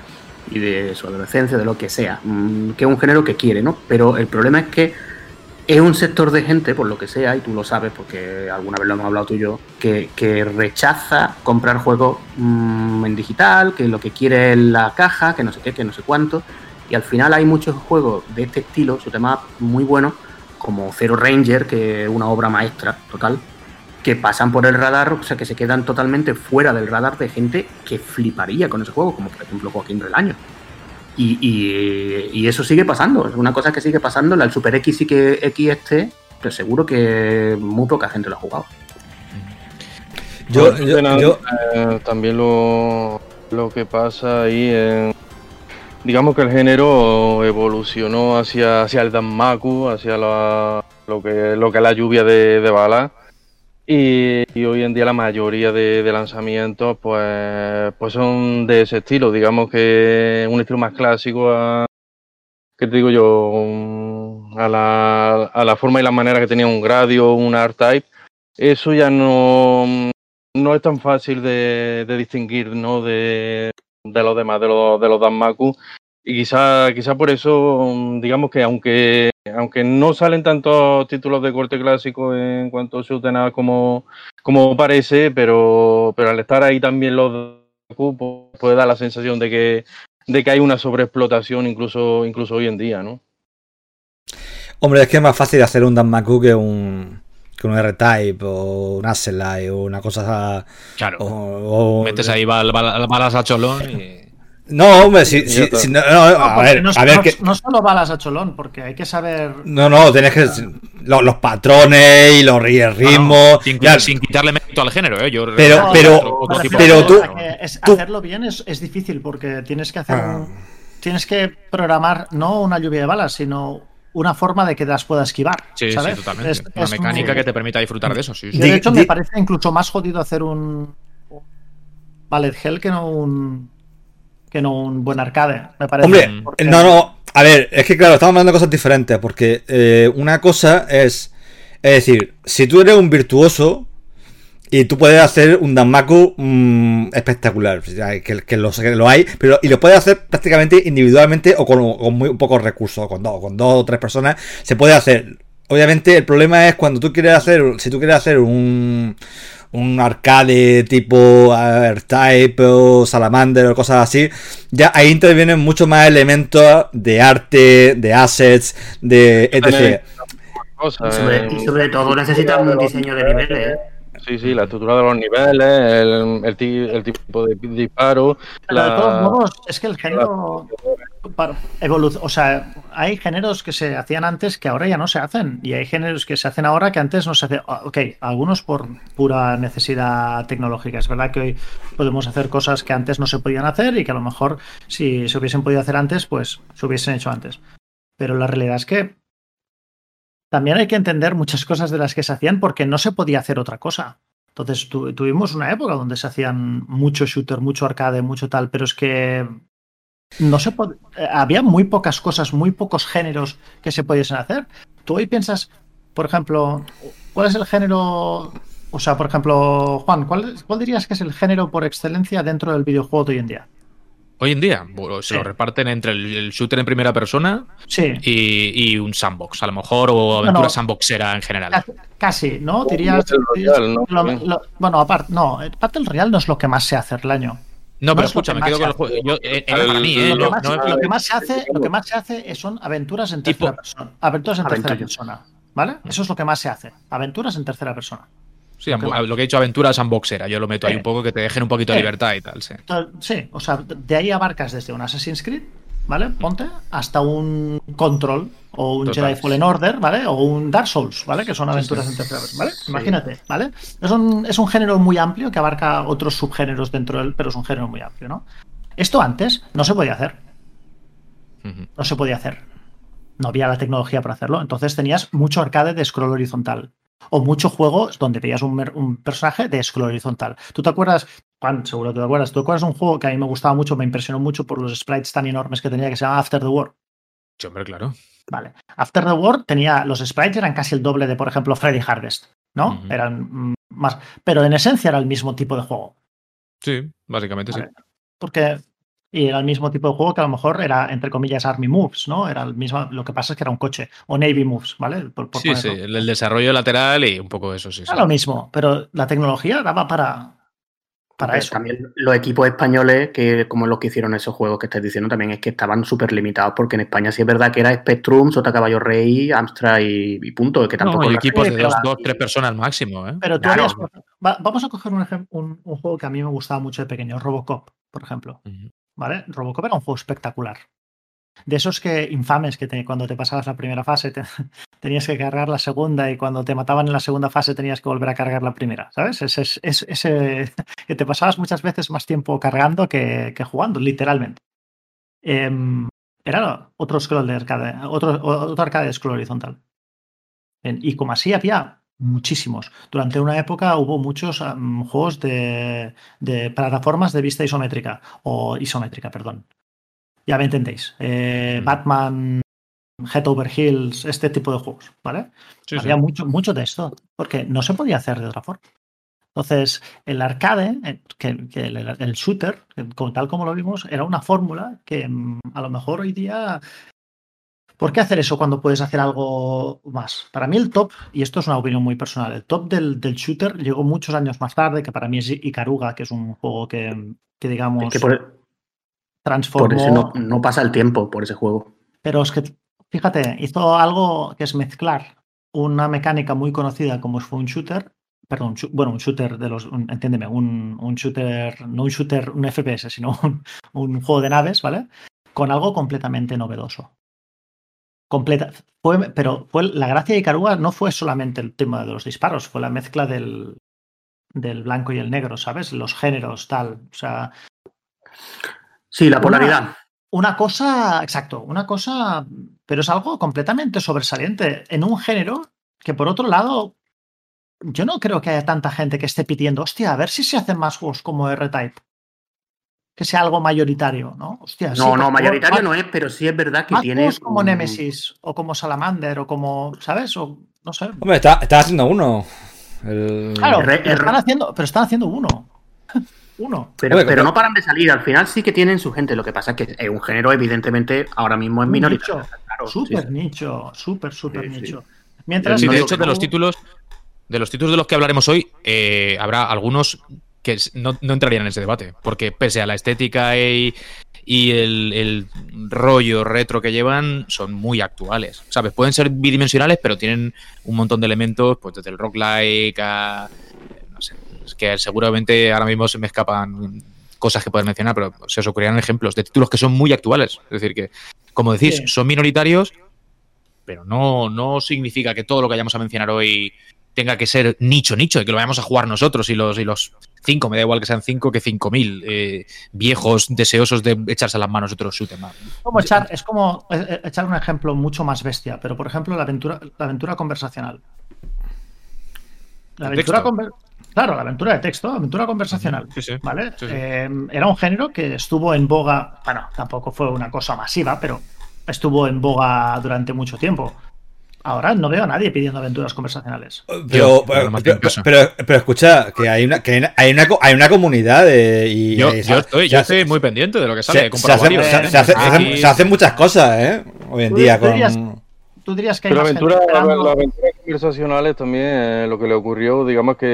y de su adolescencia, de lo que sea, mm, que es un género que quiere, ¿no? Pero el problema es que es un sector de gente, por lo que sea, y tú lo sabes porque alguna vez lo hemos hablado tú y yo, que, que rechaza comprar juegos mm, en digital, que lo que quiere es la caja, que no sé qué, que no sé cuánto. Y al final hay muchos juegos de este estilo, su tema muy bueno, como Zero Ranger, que es una obra maestra total, que pasan por el radar, o sea, que se quedan totalmente fuera del radar de gente que fliparía con ese juego, como por ejemplo Joaquín Relaño. Y, y, eso sigue pasando, es una cosa que sigue pasando. El Super X y que X este, pues seguro que muy poca gente lo ha jugado. Yo, yo, eh, también lo, lo que pasa ahí en digamos que el género evolucionó hacia, hacia el Danmaku, hacia lo, que, lo que es la lluvia de, balas. Y, hoy en día la mayoría de, lanzamientos pues, pues son de ese estilo, digamos que un estilo más clásico a, ¿qué te digo yo? a la, a la forma y la manera que tenía un Gradio un R-Type, eso ya no, no es tan fácil de, distinguir ¿no? de, de, los demás, de los, de los Danmaku. Y quizá, quizá por eso, digamos que aunque, aunque no salen tantos títulos de corte clásico en cuanto a su como, como parece, pero, pero al estar ahí también los Danmaku, pues, puede dar la sensación de que, de que hay una sobreexplotación incluso, incluso hoy en día, ¿no? Hombre, es que es más fácil hacer un Danmaku que un que un R-Type o un Aselai o una cosa. Claro. O, Metes ahí balas a cholón y. No, hombre, si, no, a ver, no, a ver que... no solo balas a cholón, porque hay que saber. No, no, tienes que. Los, patrones y los ritmos. Sin, sin, quitarle mérito al género, ¿eh? Yo pero, pero, pero, tú, Hacerlo bien es, es, difícil porque tienes que hacer. Ah. Tienes que programar no una lluvia de balas, sino una forma de que las pueda esquivar. Sí, sí, totalmente. una mecánica que te permita disfrutar de eso. Sí, de hecho, me parece incluso más jodido hacer un Ballet Hell que no un que no un buen arcade. Me parece. Hombre, no, no. A ver, es que claro, estamos hablando de cosas diferentes. Porque eh, una cosa es. Es decir, si tú eres un virtuoso, y tú puedes hacer un Danmaku mm, espectacular, que, que, lo, lo, hay, pero y lo puedes hacer prácticamente individualmente o con, muy pocos recursos, con dos, con dos o tres personas, se puede hacer. Obviamente el problema es cuando tú quieres hacer, si tú quieres hacer un, un arcade tipo R-Type o Salamander o cosas así, ya ahí intervienen mucho más elementos de arte, de assets, de etc. y sobre todo necesitas un diseño de niveles, ¿eh? Sí, sí, la estructura de los niveles, el, el, tipo de disparo. Pero de todos modos, es que el género. o sea, hay géneros que se hacían antes que ahora ya no se hacen. Y hay géneros que se hacen ahora que antes no se hacían. Ah, ok, algunos por pura necesidad tecnológica. Es verdad que hoy podemos hacer cosas que antes no se podían hacer y que a lo mejor si se hubiesen podido hacer antes, pues se hubiesen hecho antes. Pero la realidad es que también hay que entender muchas cosas de las que se hacían porque no se podía hacer otra cosa. Entonces tuvimos una época donde se hacían mucho shooter, mucho arcade, mucho tal, pero es que no se eh, había muy pocas cosas, muy pocos géneros que se pudiesen hacer. Tú hoy piensas, por ejemplo, ¿cuál es el género? O sea, por ejemplo, Juan, ¿cuál, cuál dirías que es el género por excelencia dentro del videojuego de hoy en día? Hoy en día se lo reparten entre el, shooter en primera persona y, un sandbox, a lo mejor, o aventura sandboxera en general. Casi, ¿no? Dirías. bueno, aparte, no, Battle Royale no es lo que más se hace el año. No, pero escucha, me quedo con el juego. lo, que más se hace, lo que más se hace son aventuras en tercera persona. Aventuras en tercera persona. ¿Vale? Eso es lo que más se hace. Aventuras en tercera persona. Sí, lo que he dicho aventuras unboxera, yo lo meto ahí un poco que te dejen un poquito de libertad y tal, sí. Sí, o sea, de ahí abarcas desde un Assassin's Creed, ¿vale? Ponte, hasta un Control o un Jedi Fallen Order, ¿vale? O un Dark Souls, ¿vale? Que son aventuras en tercera ¿vale? Imagínate, ¿vale? Es un, es un género muy amplio que abarca otros subgéneros dentro del, pero es un género muy amplio, ¿no? Esto antes no se podía hacer. No se podía hacer. No había la tecnología para hacerlo. Entonces tenías mucho arcade de scroll horizontal o muchos juegos donde veías un, personaje de scroll horizontal. ¿Tú te acuerdas, Juan, seguro que te acuerdas, ¿tú te acuerdas de un juego que a mí me gustaba mucho, me impresionó mucho por los sprites tan enormes que tenía que se llama After the War? Sí, hombre, claro. Vale. After the War tenía, los sprites eran casi el doble de, por ejemplo, Freddy Harvest, ¿no? Eran mm, más, pero en esencia era el mismo tipo de juego. Sí, básicamente sí. Porque y era el mismo tipo de juego que a lo mejor era, entre comillas, Army Moves, ¿no? Era el mismo, lo que pasa es que era un coche, o Navy Moves, ¿vale? sí, sí, el, desarrollo lateral y un poco eso, sí. Era lo mismo, pero la tecnología daba para, para eso. También los equipos españoles, que como los que hicieron esos juegos que estás diciendo, también es que estaban súper limitados, porque en España sí es verdad que era Spectrum, Sota Caballo Rey, Amstrad y, punto. Que tampoco no, equipos de dos, dos, tres personas máximo, ¿eh? Pero tú vamos a coger un, un, un, juego que a mí me gustaba mucho de pequeño, Robocop, por ejemplo. ¿Vale? Robocop era un juego espectacular. De esos que infames que cuando te pasabas la primera fase tenías que cargar la segunda y cuando te mataban en la segunda fase tenías que volver a cargar la primera, ¿sabes? Ese, que te pasabas muchas veces más tiempo cargando que, jugando, literalmente. Em, era otro scroll de arcade, otro arcade de scroll horizontal. y como así había muchísimos. Durante una época hubo muchos juegos de, plataformas de vista isométrica, o isométrica, perdón. Ya me entendéis. Eh, Batman Head Over Heels, este tipo de juegos, ¿vale? Había mucho, mucho de esto, porque no se podía hacer de otra forma. Entonces, el arcade, eh, que, el, shooter, tal como lo vimos, era una fórmula que mm, a lo mejor hoy día ¿Por qué hacer eso cuando puedes hacer algo más? Para mí el top, y esto es una opinión muy personal, el top del, shooter llegó muchos años más tarde, que para mí es Ikaruga, que es un juego que, digamos, que por, transformó... Por eso no, pasa el tiempo por ese juego. Pero es que, fíjate, hizo algo que es mezclar una mecánica muy conocida como fue un shooter, perdón, bueno, un shooter de los, entiéndeme, un, shooter, no un shooter, un FPS, sino un juego de naves, ¿vale? Con algo completamente novedoso completa. Fue, pero fue, la gracia de Icaruga no fue solamente el tema de los disparos, fue la mezcla del, del blanco y el negro, ¿sabes? Los géneros, tal. O sea. Sí, la polaridad. Una, cosa, exacto, una cosa, pero es algo completamente sobresaliente en un género que, por otro lado, yo no creo que haya tanta gente que esté pidiendo, hostia, a ver si se hacen más juegos como R-Type que sea algo mayoritario, ¿no? Hostia, no, no, mayoritario no es, pero sí es verdad que tiene. como Nemesis, o como Salamander, o como, ¿sabes? O no sé. Hombre, está, haciendo uno. Claro, pero, están haciendo, pero están haciendo uno. uno. Pero, pero no paran de salir, al final sí que tienen su gente. Lo que pasa es que es un género, evidentemente, ahora mismo es minoritario. súper nicho, súper, súper nicho. Mientras de hecho, de los títulos. De los títulos de los que hablaremos hoy, eh, habrá algunos que no, entrarían en ese debate, porque pese a la estética y, el, rollo retro que llevan, son muy actuales. ¿Sabes? Pueden ser bidimensionales, pero tienen un montón de elementos, pues desde el rock-like a. No sé, es que seguramente ahora mismo se me escapan cosas que puedes mencionar, pero se os ocurrirán ejemplos de títulos que son muy actuales. Es decir, que, como decís, son minoritarios, pero no, no significa que todo lo que vayamos a mencionar hoy tenga que ser nicho, nicho, y que lo vayamos a jugar nosotros y los, y los cinco, me da igual que sean cinco que cinco mil eh, viejos deseosos de echarse las manos otros shoot Como echar, es como eh, eh, echar un ejemplo mucho más bestia, pero por ejemplo la aventura, la aventura conversacional. La aventura Claro, la aventura de texto, la aventura conversacional. ¿Vale? era un género que estuvo en boga, bueno, tampoco fue una cosa masiva, pero estuvo en boga durante mucho tiempo. Ahora no veo a nadie pidiendo aventuras conversacionales. Pero, pero, escucha, que hay una, que hay una, hay una comunidad y, yo, estoy, yo estoy muy pendiente de lo que sale. Se, hacen muchas cosas, ¿eh? Hoy en día con... ¿Tú dirías que hay Pero aventura, las aventuras conversacionales también, eh, lo que le ocurrió, digamos que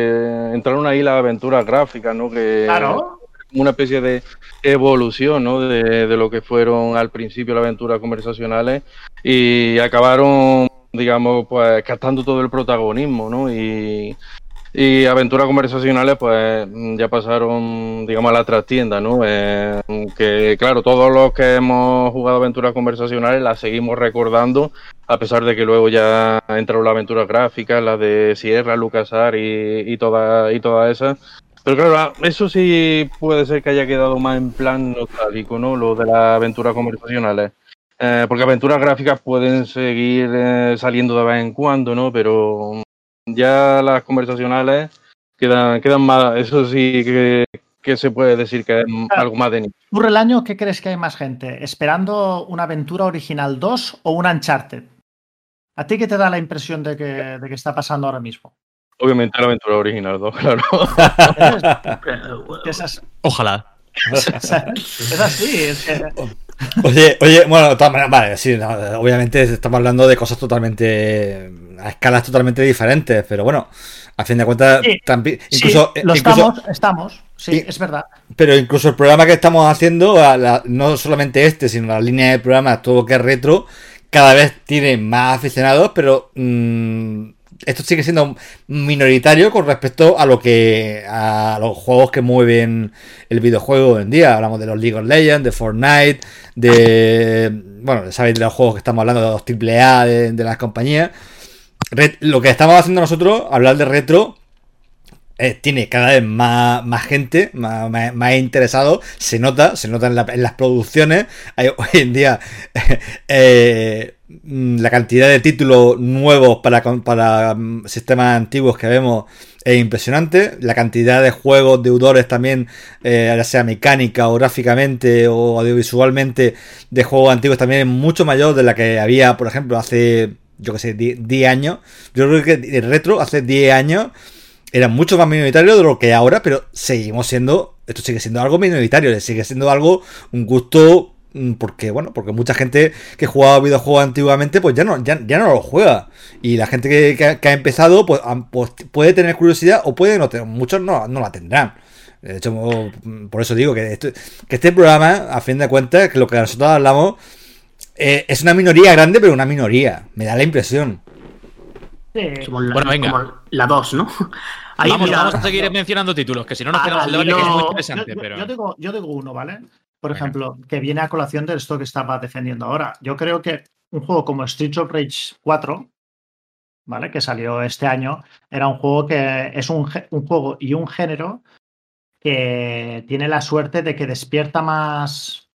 entraron ahí las aventuras gráficas, ¿no? Que, claro. Una especie de evolución, ¿no? De, de lo que fueron al principio las aventuras conversacionales y acabaron digamos, pues captando todo el protagonismo, ¿no? Y, y aventuras conversacionales, pues ya pasaron, digamos, a la trastienda, ¿no? Eh, que, claro, todos los que hemos jugado aventuras conversacionales las seguimos recordando, a pesar de que luego ya entraron las aventuras gráficas, las de Sierra, LucasArts y, y todas y todas esas. Pero claro, eso sí puede ser que haya quedado más en plan nostálgico, ¿no? Lo de las aventuras conversacionales. Eh, porque aventuras gráficas pueden seguir eh, saliendo de vez en cuando, ¿no? Pero ya las conversacionales quedan, quedan más, eso sí que, se puede decir que es algo más de nicho. ¿Ocurre el año qué crees que hay más gente? ¿Esperando una aventura original 2 o una Uncharted? ¿A ti qué te da la impresión de que, de que está pasando ahora mismo? Obviamente la aventura original 2, claro. Ojalá. es así, es que... Oye, oye, bueno, de todas maneras, vale, sí, obviamente estamos hablando de cosas totalmente. a escalas totalmente diferentes, pero bueno, a fin de cuentas, también, incluso. lo estamos, estamos, sí, es verdad. Pero incluso el programa que estamos haciendo, no solamente este, sino la línea de programas, todo que es retro, cada vez tiene más aficionados, pero. Mmm, esto sigue siendo minoritario con respecto a lo que a los juegos que mueven el videojuego hoy en día. Hablamos de los League of Legends, de Fortnite, de bueno, sabéis de los juegos que estamos hablando de los AAA de, de las compañías. lo que estamos haciendo nosotros, hablar de retro, eh, tiene cada vez más, más gente, más, más, interesado, se nota, se nota en, las producciones. Hay, hoy en día eh, la cantidad de títulos nuevos para, para mm, sistemas antiguos que vemos es impresionante. La cantidad de juegos deudores también, eh, ya sea mecánica o gráficamente o audiovisualmente, de juegos antiguos también es mucho mayor de la que había, por ejemplo, hace, yo que sé, 10 años. Yo creo que el retro hace 10 años era mucho más minoritario de lo que ahora, pero seguimos siendo, esto sigue siendo algo minoritario, sigue siendo algo, un gusto Mm, porque bueno porque mucha gente que jugaba videojuegos antiguamente pues ya no ya, no lo juega. Y la gente que, ha empezado pues, pues, puede tener curiosidad o puede no tener muchos no, la tendrán. De hecho mm, por eso digo que, este, que este programa a fin de cuentas que lo que nosotros hablamos eh, es una minoría grande pero una minoría. Me da la impresión. Bueno venga. la 2 no vamos, vamos, a seguir mencionando títulos que si no nos quedamos el debate que es muy interesante pero... yo, digo, yo digo uno vale por ejemplo, que viene a colación de esto que estaba defendiendo ahora. Yo creo que un juego como Streets of Rage 4, ¿vale? Que salió este año, era un juego que es un, juego y un género que tiene la suerte de que despierta más,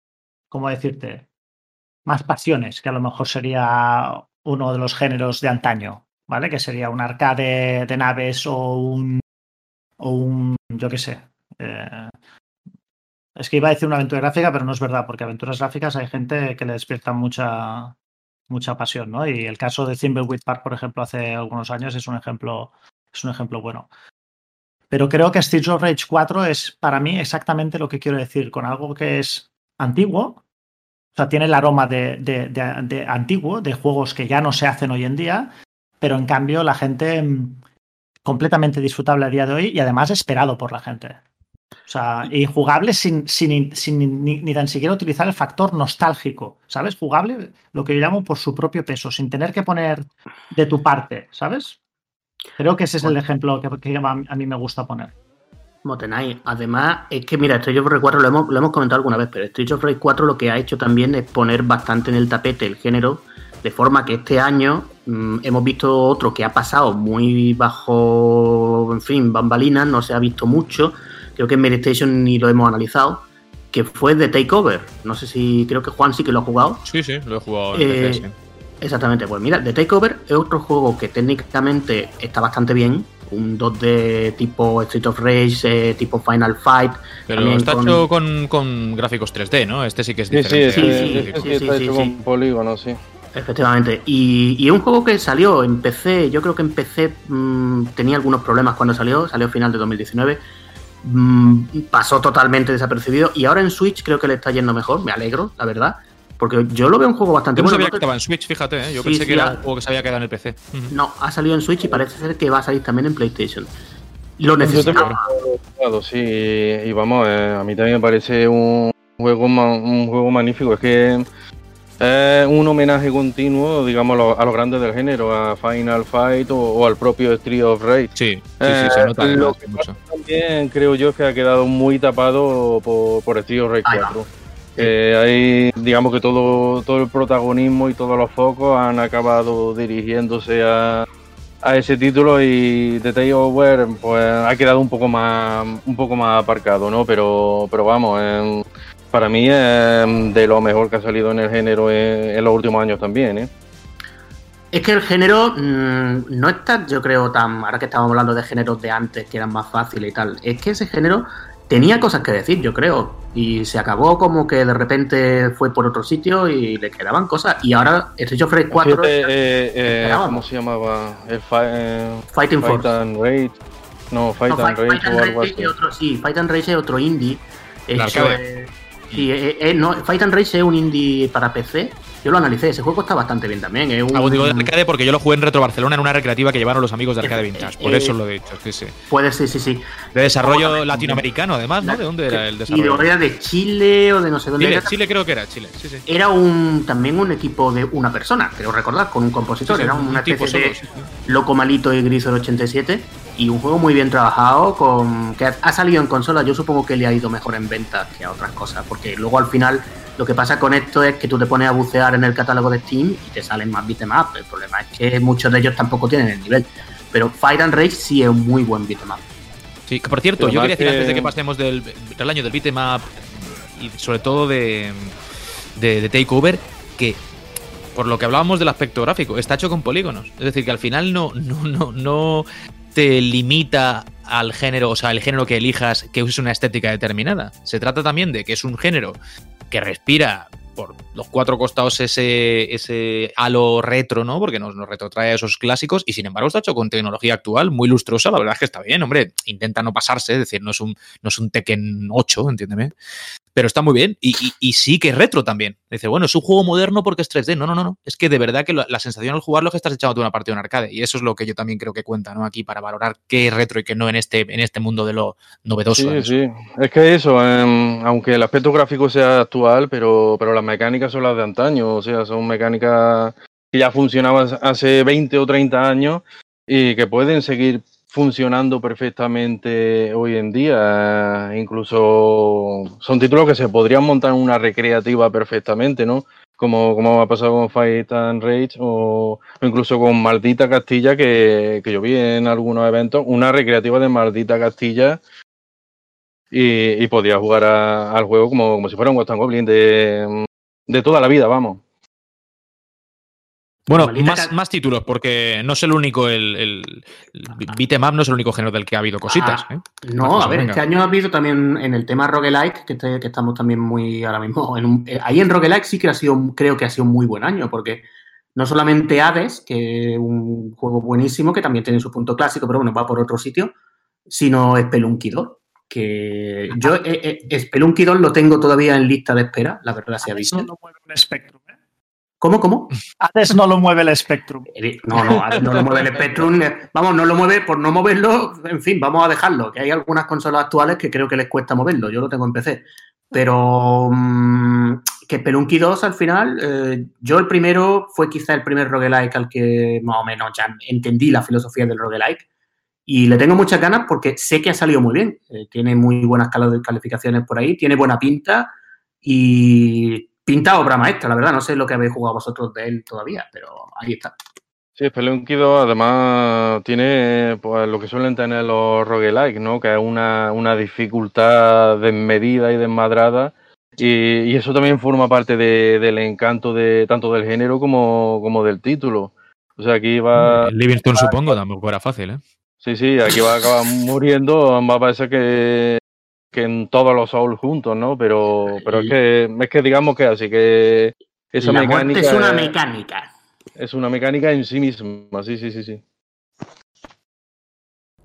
¿cómo decirte? Más pasiones, que a lo mejor sería uno de los géneros de antaño, ¿vale? Que sería un arcade de naves o un, o un yo qué sé, eh, es que iba a decir una aventura gráfica, pero no es verdad, porque aventuras gráficas hay gente que le despierta mucha, mucha pasión, ¿no? Y el caso de Thimbleweed Park, por ejemplo, hace algunos años es un ejemplo, es un ejemplo bueno. Pero creo que Streets of Rage 4 es para mí exactamente lo que quiero decir, con algo que es antiguo, o sea, tiene el aroma de, de antiguo, de juegos que ya no se hacen hoy en día, pero en cambio la gente mm, completamente disfrutable a día de hoy y además esperado por la gente. O sea, y jugable sin, sin, ni, tan siquiera utilizar el factor nostálgico, ¿sabes? Jugable, lo que yo llamo por su propio peso, sin tener que poner de tu parte, ¿sabes? Creo que ese es el ejemplo que, a mí me gusta poner. Motenai, además, es que mira, Street of Rage 4 lo hemos, lo hemos comentado alguna vez, pero Street of Rage 4 lo que ha hecho también es poner bastante en el tapete el género, de forma que este año mm, hemos visto otro que ha pasado muy bajo, en fin, bambalinas, no se ha visto mucho, creo que en Meditation ni lo hemos analizado, que fue The Takeover. No sé si, creo que Juan sí que lo ha jugado. Sí, sí, lo he jugado. En eh, Exactamente, pues mira, The Takeover es otro juego que técnicamente está bastante bien, un 2D tipo Street of Rage, eh, tipo Final Fight. Pero está hecho con, gráficos 3D, ¿no? Este sí que es diferente. Sí, sí, sí, está hecho con polígonos, sí. Efectivamente. Y, y, un juego que salió en PC, yo creo que en PC mm, tenía algunos problemas cuando salió, salió a final de 2019. Mm, pasó totalmente desapercibido y ahora en Switch creo que le está yendo mejor, me alegro, la verdad. Porque yo lo veo un juego bastante yo no sabía que estaba en Switch, fíjate, ¿eh? yo pensé que era un juego que se había quedado en el PC. No, ha salido en Switch y parece ser que va a salir también en PlayStation. Lo necesitaba. Sí, y vamos, eh, a mí también me parece un juego, un juego magnífico. Es que es un homenaje continuo, digamos, a los grandes del género, a Final Fight o, al propio Street of Rage. Sí, sí, sí se nota. Eh, lo que mucho. También creo yo que ha quedado muy tapado por, por Street of Rage 4. Eh, ahí, digamos que todo, todo el protagonismo y todos los focos han acabado dirigiéndose a, a ese título y The Takeover pues ha quedado un poco más un poco más aparcado, ¿no? Pero, pero vamos, en para mí es de lo mejor que ha salido en el género en, los últimos años también. ¿eh? Es que el género mm, no está, yo creo, tan. Ahora que estábamos hablando de géneros de antes que eran más fáciles y tal. Es que ese género tenía cosas que decir, yo creo. Y se acabó como que de repente fue por otro sitio y le quedaban cosas. Y ahora Street of Rage 4. Eh, eh, ¿Cómo se llamaba? El Fighting Fight Force. And Rage. No, Fight and Rage Fight o algo así. Otro, sí, Fight and Rage es otro indie. Hecho, Sí, eh, eh, no, Fight and Race es un indie para PC. Yo lo analicé, ese juego está bastante bien también. Es un... digo de arcade porque yo lo jugué en Retro Barcelona en una recreativa que llevaron los amigos de Arcade Vintage. Por eso lo he dicho, sí, sí. Puede ser, sí, sí. De desarrollo latinoamericano, además, ¿no? ¿De dónde era el desarrollo? Y de, de Chile o de no sé dónde Chile, era. Chile creo que era, Chile, sí, sí. Era un, también un equipo de una persona, creo recordar, con un compositor. era una especie de Loco Malito y Grisor 87 y un juego muy bien trabajado con que ha salido en consola yo supongo que le ha ido mejor en ventas que a otras cosas porque luego al final lo que pasa con esto es que tú te pones a bucear en el catálogo de Steam y te salen más beatemaps el problema es que muchos de ellos tampoco tienen el nivel pero Fire and Rage sí es un muy buen beatmap sí por cierto yo quería decir antes de que pasemos del, año del beatmap y sobre todo de, de, de Takeover que por lo que hablábamos del aspecto gráfico, está hecho con polígonos. Es decir, que al final no, no, no, no te limita al género, o sea, el género que elijas que use una estética determinada. Se trata también de que es un género que respira por los cuatro costados ese, ese halo retro, ¿no? Porque nos, nos retrotrae a esos clásicos y sin embargo está hecho con tecnología actual, muy lustrosa, la verdad es que está bien, hombre, intenta no pasarse, es decir, no es un, no es un Tekken 8, entiéndeme, pero está muy bien y, sí que es retro también. Dice, bueno, es un juego moderno porque es 3D. No, no, no, no. Es que de verdad que la sensación al jugarlo es que estás echando una partida en arcade y eso es lo que yo también creo que cuenta, ¿no? Aquí para valorar qué es retro y qué no en este, en este mundo de lo novedoso. Sí, sí. Es que eso, em, aunque el aspecto gráfico sea actual, pero, pero las mecánicas son las de antaño, o sea, son mecánicas que ya funcionaban hace 20 o 30 años y que pueden seguir funcionando perfectamente hoy en día. Incluso son títulos que se podrían montar en una recreativa perfectamente, ¿no? Como, como ha pasado con Fight and Rage o, incluso con Maldita Castilla, que, yo vi en algunos eventos, una recreativa de Maldita Castilla y, podía jugar al juego como, como si fuera un Ghost Goblin de, de toda la vida, vamos. Bueno, más, títulos, porque no es el único, el, el, no es el único género del que ha habido cositas. Ah, ¿eh? No, a ver, este año ha habido también en el tema roguelike, que, que estamos también muy ahora mismo. En eh, ahí en roguelike sí que ha sido, creo que ha sido un muy buen año, porque no solamente Hades, que es un juego buenísimo, que también tiene su punto clásico, pero bueno, va por otro sitio, sino Spelunky 2, que yo eh, eh Spelunky 2 lo tengo todavía en lista de espera, la verdad se ha visto. No, un espectro. ¿Cómo, cómo? Hades no lo mueve el Spectrum. Eh, no, no, Hades no lo mueve el Spectrum. Vamos, no lo mueve por no moverlo. En fin, vamos a dejarlo. Que hay algunas consolas actuales que creo que les cuesta moverlo. Yo lo tengo en PC. Pero mmm, que Pelunky 2 al final, eh, yo el primero fue quizá el primer roguelike al que más o menos ya entendí la filosofía del roguelike. Y le tengo muchas ganas porque sé que ha salido muy bien. Eh, tiene muy buenas calificaciones por ahí, tiene buena pinta y pinta obra maestra, la verdad. No sé lo que habéis jugado vosotros de él todavía, pero ahí está. Sí, Spelunky 2 además tiene pues, lo que suelen tener los roguelike, ¿no? Que es una, una dificultad desmedida y desmadrada. Y, y eso también forma parte del encanto de tanto del género como, como del título. O sea, aquí va. Livingston, supongo, tampoco era fácil, ¿eh? Sí, sí, aquí va a acabar muriendo. Va a parecer que, que en todos los Souls juntos, ¿no? Pero, pero es que es que digamos que así que esa mecánica es una mecánica. Es una mecánica en sí misma, sí, sí, sí, sí.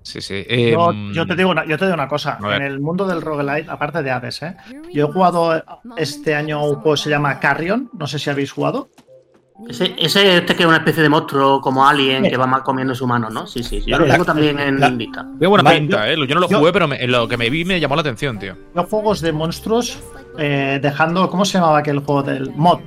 Sí, sí. Em, yo, te digo una, yo te digo una cosa. En el mundo del roguelite, aparte de Hades, ¿eh? yo he jugado este año un juego que se llama Carrion. No sé si habéis jugado. Ese, ese este que es una especie de monstruo como Alien que va mal comiendo su mano, ¿no? Sí, sí. Yo lo tengo también en la, lista. buena pinta, ¿eh? Yo no lo jugué, pero lo que me vi me llamó la atención, tío. Los juegos de monstruos eh, dejando. ¿Cómo se llamaba aquel juego del mod?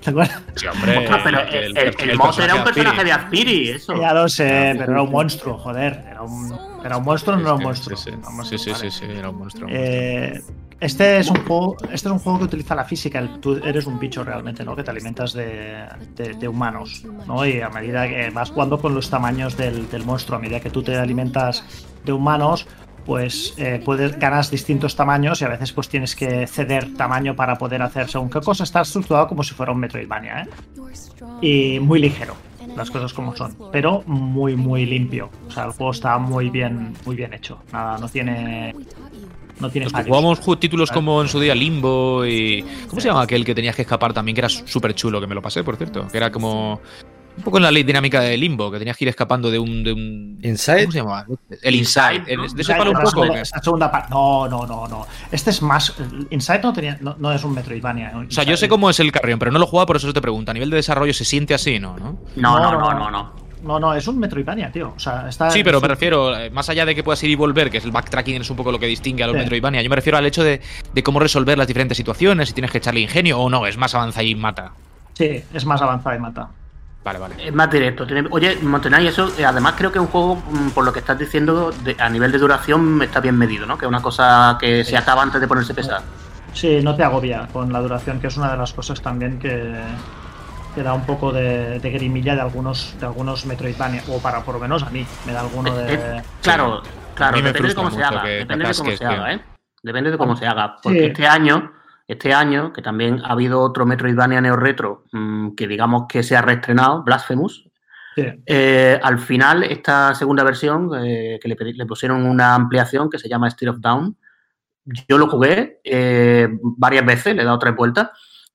¿Te acuerdas? Sí, hombre. pero el, el, mod era un personaje de Aspiri, eso. Ya lo sé, pero era un monstruo, joder. Era un, era un monstruo, no era un monstruo. Sí, sí, sí, sí, era un monstruo. Eh, este es un juego, este es un juego que utiliza la física. Tú eres un bicho realmente, ¿no? Que te alimentas de, humanos, ¿no? Y a medida que vas jugando con los tamaños del, del, monstruo, a medida que tú te alimentas de humanos, pues eh, puedes ganas distintos tamaños y a veces pues tienes que ceder tamaño para poder hacer según qué cosa. Está estructurado como si fuera un Metroidvania, ¿eh? Y muy ligero, las cosas como son, pero muy muy limpio. O sea, el juego está muy bien muy bien hecho. Nada, no tiene no tiene Jugamos títulos como en su día Limbo y. ¿Cómo se llama aquel que tenías que escapar también? Que era súper chulo, que me lo pasé, por cierto. Que era como. Un poco en la ley dinámica de Limbo, que tenías que ir escapando de un. De un ¿Inside? ¿Cómo se llamaba? El Inside. De ese palo un poco. segunda parte. No, no, no, no. Este es más. Inside no, tenía, no, es un Metroidvania. O sea, yo sé cómo es el Carrion, pero no lo he jugado, por eso te pregunto. A nivel de desarrollo, ¿se siente así, no? No, no, no, no. no, no. No, no, es un Metroidvania, tío. O sea, está sí, pero me refiero, eh, más allá de que puedas ir y volver, que es el backtracking, es un poco lo que distingue a los Metroidvania. Yo me refiero al hecho de, cómo resolver las diferentes situaciones, si tienes que echarle ingenio o no, es más avanza y mata. Sí, es más avanzada y mata. Vale, vale. Es más directo. Oye, Montenay, eso, eh, además creo que es un juego, mm, por lo que estás diciendo, a nivel de duración está bien medido, ¿no? Que es una cosa que se acaba antes de ponerse pesado. Sí, no te agobia con la duración, que es una de las cosas también que, te da un poco de, grimilla de algunos de algunos Metroidvania, o para por lo menos a mí, me da alguno de... Eh, eh, claro, claro, depende de cómo se haga, depende de cómo se haga, ¿eh? Depende de cómo se haga, porque este año este año, que también ha habido otro Metroidvania Neo Retro mm, que digamos que se ha reestrenado, Blasphemous. Eh, al final, esta segunda versión, eh, que le, pusieron una ampliación que se llama State of Down, yo lo jugué eh, varias veces, le he dado tres vueltas,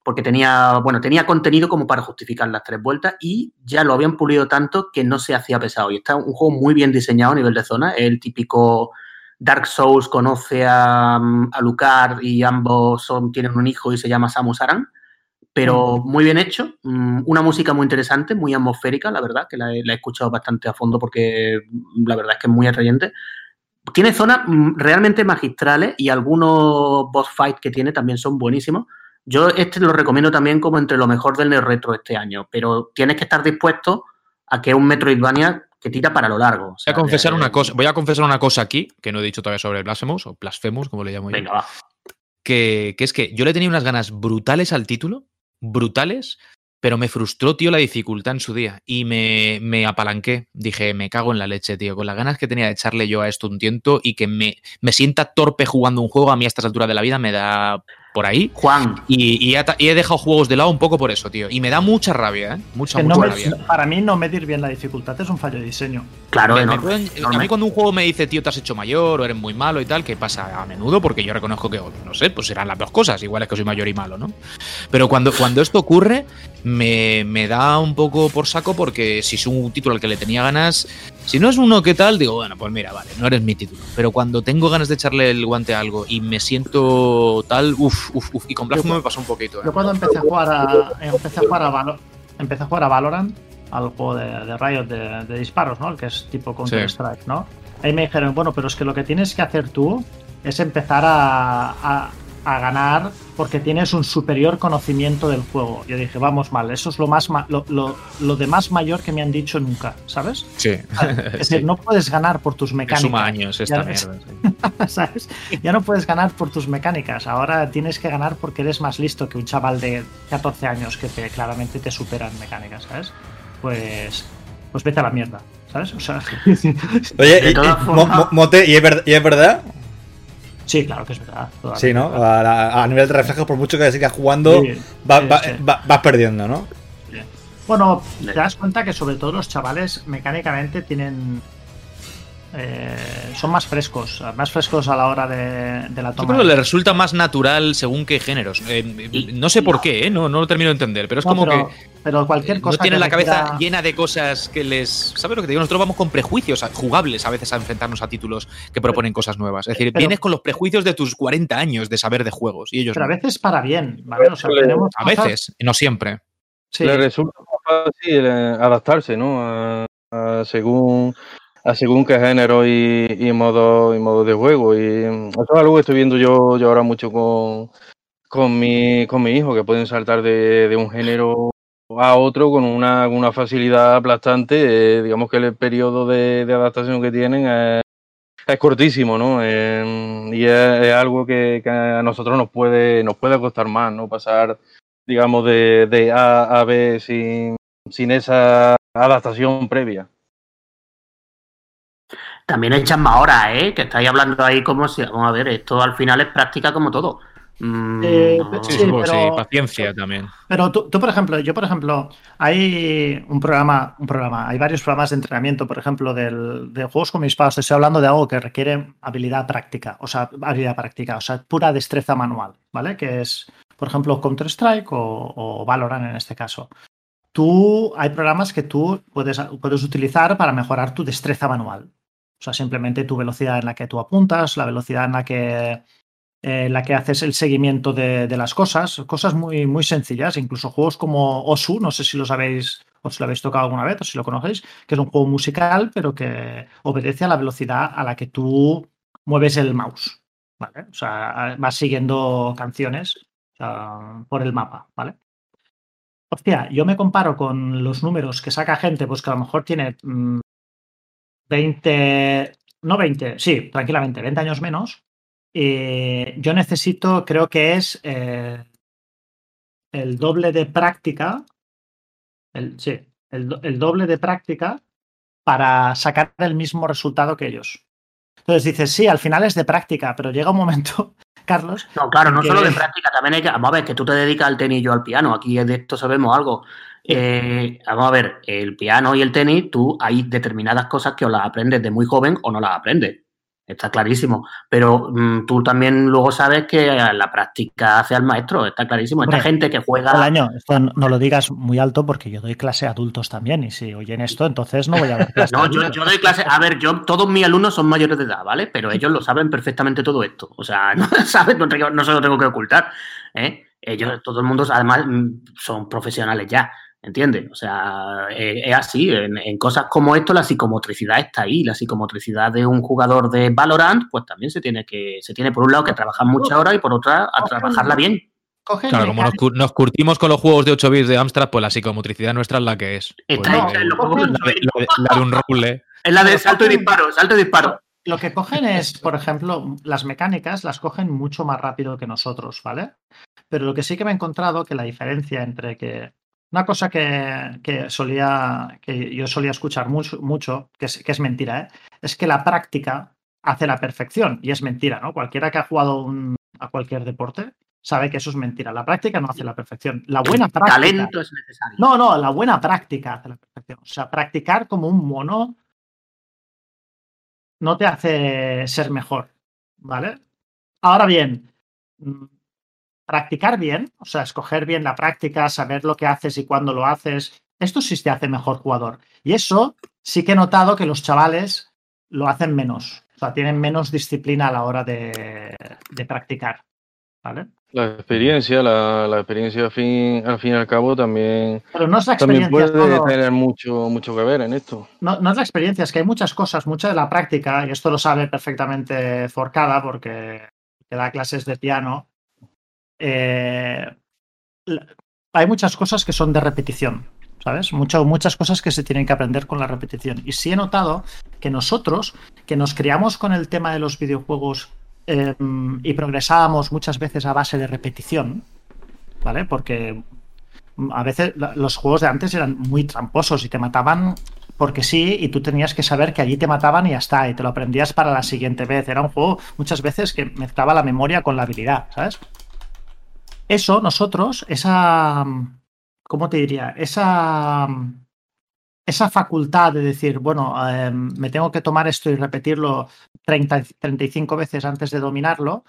porque tenía, bueno, tenía contenido como para justificar las tres vueltas y ya lo habían pulido tanto que no se hacía pesado. Y está un juego muy bien diseñado a nivel de zona, el típico Dark Souls conoce a, a Lucar y ambos son, tienen un hijo y se llama Samus Aran, pero muy bien hecho, mm, una música muy interesante, muy atmosférica, la verdad, que la he, escuchado bastante a fondo porque la verdad es que es muy atrayente. Tiene zonas mm, realmente magistrales y algunos boss fights que tiene también son buenísimos. Yo este lo recomiendo también como entre lo mejor del Retro este año, pero tienes que estar dispuesto a que un Metroidvania que tira para lo largo. voy, a confesar una cosa, voy a confesar una cosa aquí, que no he dicho todavía sobre Blasphemous, o Blasphemous, como le llamo yo. Venga, Que, que, es que yo le tenía unas ganas brutales al título, brutales, pero me frustró, tío, la dificultad en su día. Y me, me, apalanqué. Dije, me cago en la leche, tío. Con las ganas que tenía de echarle yo a esto un tiento y que me, me sienta torpe jugando un juego, a mí a estas alturas de la vida me da por ahí. Juan. Y, he, dejado juegos de lado un poco por eso, tío. Y me da mucha rabia, ¿eh? Mucha, mucha rabia. Para mí no medir bien la dificultad es un fallo de diseño. Claro, A mí cuando un juego me dice, tío, te has hecho mayor o eres muy malo y tal, que pasa a menudo porque yo reconozco que, no sé, pues serán las dos cosas. Igual es que soy mayor y malo, ¿no? Pero cuando, cuando esto ocurre, me, me da un poco por saco porque si es un título al que le tenía ganas, si no es uno que tal, digo, bueno, pues mira, vale, no eres mi título. Pero cuando tengo ganas de echarle el guante a algo y me siento tal, uff, uff, uff. Y con Blasphemous me pasó un poquito. ¿eh? Yo cuando empecé a jugar a, empecé a jugar a, empecé a jugar a Valorant, al juego de, de Riot de, disparos, ¿no? El que es tipo Counter-Strike, ¿no? Ahí me dijeron, bueno, pero es que lo que tienes que hacer tú es empezar a a ganar porque tienes un superior conocimiento del juego. Yo dije, vamos mal, eso es lo más lo, lo, de más mayor que me han dicho nunca, ¿sabes? Sí. Es decir, no puedes ganar por tus mecánicas. Suma años esta mierda. ¿Sabes? Ya no puedes ganar por tus mecánicas. Ahora tienes que ganar porque eres más listo que un chaval de 14 años que te, claramente te superan mecánicas, ¿sabes? Pues, pues vete a la mierda. ¿Sabes? O sea, Oye, Mote, ¿y es verdad? Sí, claro que es verdad. Sí, ¿no? A, nivel de reflejo, por mucho que sigas jugando, vas perdiendo, ¿no? Bueno, te das cuenta que sobre todo los chavales mecánicamente tienen eh, son más frescos, más frescos a la hora de, la toma. Yo creo que le resulta más natural según qué géneros. Eh, no sé por qué, ¿eh? no, no lo termino de entender, pero es como que. Pero cualquier cosa. No tienen la cabeza llena de cosas que les. ¿Sabes lo que te digo? Nosotros vamos con prejuicios jugables a veces a enfrentarnos a títulos que proponen cosas nuevas. Es decir, vienes con los prejuicios de tus 40 años de saber de juegos. Y ellos pero a veces para bien, ¿vale? a veces, no siempre. Sí. Le resulta más fácil adaptarse, ¿no? según según qué género y, modo, y modo de juego. Y eso es algo que estoy viendo yo, yo ahora mucho con, con, mi, con mi hijo, que pueden saltar de, de un género a otro con una, una facilidad aplastante. Eh, digamos que el periodo de, adaptación que tienen es, es cortísimo, ¿no? Eh, y es, algo que, que, a nosotros nos puede, nos puede costar más, ¿no? Pasar, digamos, de, de A a B sin, sin esa adaptación previa. También echan más horas, ¿eh? Que estáis hablando ahí como si, vamos a ver, esto al final es práctica como todo. Mm, eh, sí, pero, paciencia también. Pero tú, por ejemplo, yo por ejemplo, hay un programa, un programa, hay varios programas de entrenamiento, por ejemplo, del, de juegos con mis padres. Estoy hablando de algo que requiere habilidad práctica, o sea, habilidad práctica, o sea, pura destreza manual, ¿vale? Que es, por ejemplo, Counter Strike o, o Valorant en este caso. Tú, hay programas que tú puedes, puedes utilizar para mejorar tu destreza manual. O sea, simplemente tu velocidad en la que tú apuntas, la velocidad en la que, eh, la que haces el seguimiento de, las cosas, cosas muy, muy sencillas, incluso juegos como Osu, no sé si los habéis o si lo habéis tocado alguna vez o si lo conocéis, que es un juego musical, pero que obedece a la velocidad a la que tú mueves el mouse. ¿vale? O sea, vas siguiendo canciones por el mapa, ¿vale? Hostia, yo me comparo con los números que saca gente, pues que a lo mejor tiene mm, 20, no 20, sí, tranquilamente, 20 años menos, eh, yo necesito, creo que es eh, el doble de práctica, el, sí, el, doble de práctica para sacar el mismo resultado que ellos. Entonces dices, sí, al final es de práctica, pero llega un momento, Carlos. No, claro, no solo de práctica, también hay que. Vamos a ver, que tú te dedicas al tenis y yo al piano. Aquí de esto sabemos algo. Eh, vamos a ver, el piano y el tenis, tú hay determinadas cosas que o las aprendes de muy joven o no las aprendes. Está clarísimo. Pero mm, tú también luego sabes que la práctica hace al maestro. Está clarísimo. Esta gente que juega. El año, esto no lo digas muy alto porque yo doy clase a adultos también. Y si oyen esto, entonces no voy a dar clase. no, yo, yo, doy clase. A ver, yo, todos mis alumnos son mayores de edad, ¿vale? Pero ellos lo saben perfectamente todo esto. O sea, no, ¿sabes? no, no se lo tengo que ocultar. ¿eh? Ellos, todo el mundo, además, mm, son profesionales ya. ¿Entiendes? O sea, eh, es, así. En, cosas como esto, la psicomotricidad está ahí. La psicomotricidad de un jugador de Valorant, pues también se tiene que, se tiene por un lado que trabajar muchas horas y por otra a trabajarla bien. Claro, como nos, curtimos con los juegos de 8 bits de Amstrad, pues la psicomotricidad nuestra es la que es. Está pues en los juegos la, de, un roble. Es la de salto y disparo, salto y disparo. Lo que cogen es, por ejemplo, las mecánicas las cogen mucho más rápido que nosotros, ¿vale? Pero lo que sí que me he encontrado que la diferencia entre que una cosa que, solía, que yo solía escuchar mucho, mucho que, es, que es mentira, ¿eh? es que la práctica hace la perfección. Y es mentira, ¿no? Cualquiera que ha jugado a cualquier deporte sabe que eso es mentira. La práctica no hace la perfección. La buena práctica. Talento es necesario. No, no, la buena práctica hace la perfección. O sea, practicar como un mono no te hace ser mejor. ¿Vale? Ahora bien, practicar bien, o sea, escoger bien la práctica, saber lo que haces y cuándo lo haces, esto sí te hace mejor jugador. Y eso sí que he notado que los chavales lo hacen menos, o sea, tienen menos disciplina a la hora de, practicar. ¿Vale? La experiencia, la, experiencia al fin, al fin y al cabo también, Pero no es la experiencia, puede tener mucho, mucho que ver en esto. No, no es la experiencia, es que hay muchas cosas, mucha de la práctica, y esto lo sabe perfectamente Forcada porque da clases de piano, eh, hay muchas cosas que son de repetición, ¿sabes? muchas cosas que se tienen que aprender con la repetición. Y sí he notado que nosotros, que nos criamos con el tema de los videojuegos em, y progresábamos muchas veces a base de repetición, ¿vale? Porque a veces los juegos de antes eran muy tramposos y te mataban porque sí, y tú tenías que saber que allí te mataban y ya está, y te lo aprendías para la siguiente vez. Era un juego muchas veces que mezclaba la memoria con la habilidad, ¿sabes? Eso, nosotros, esa, ¿cómo te diría? Esa, esa facultad de decir, bueno, em, me tengo que tomar esto y repetirlo 30, 35 veces antes de dominarlo,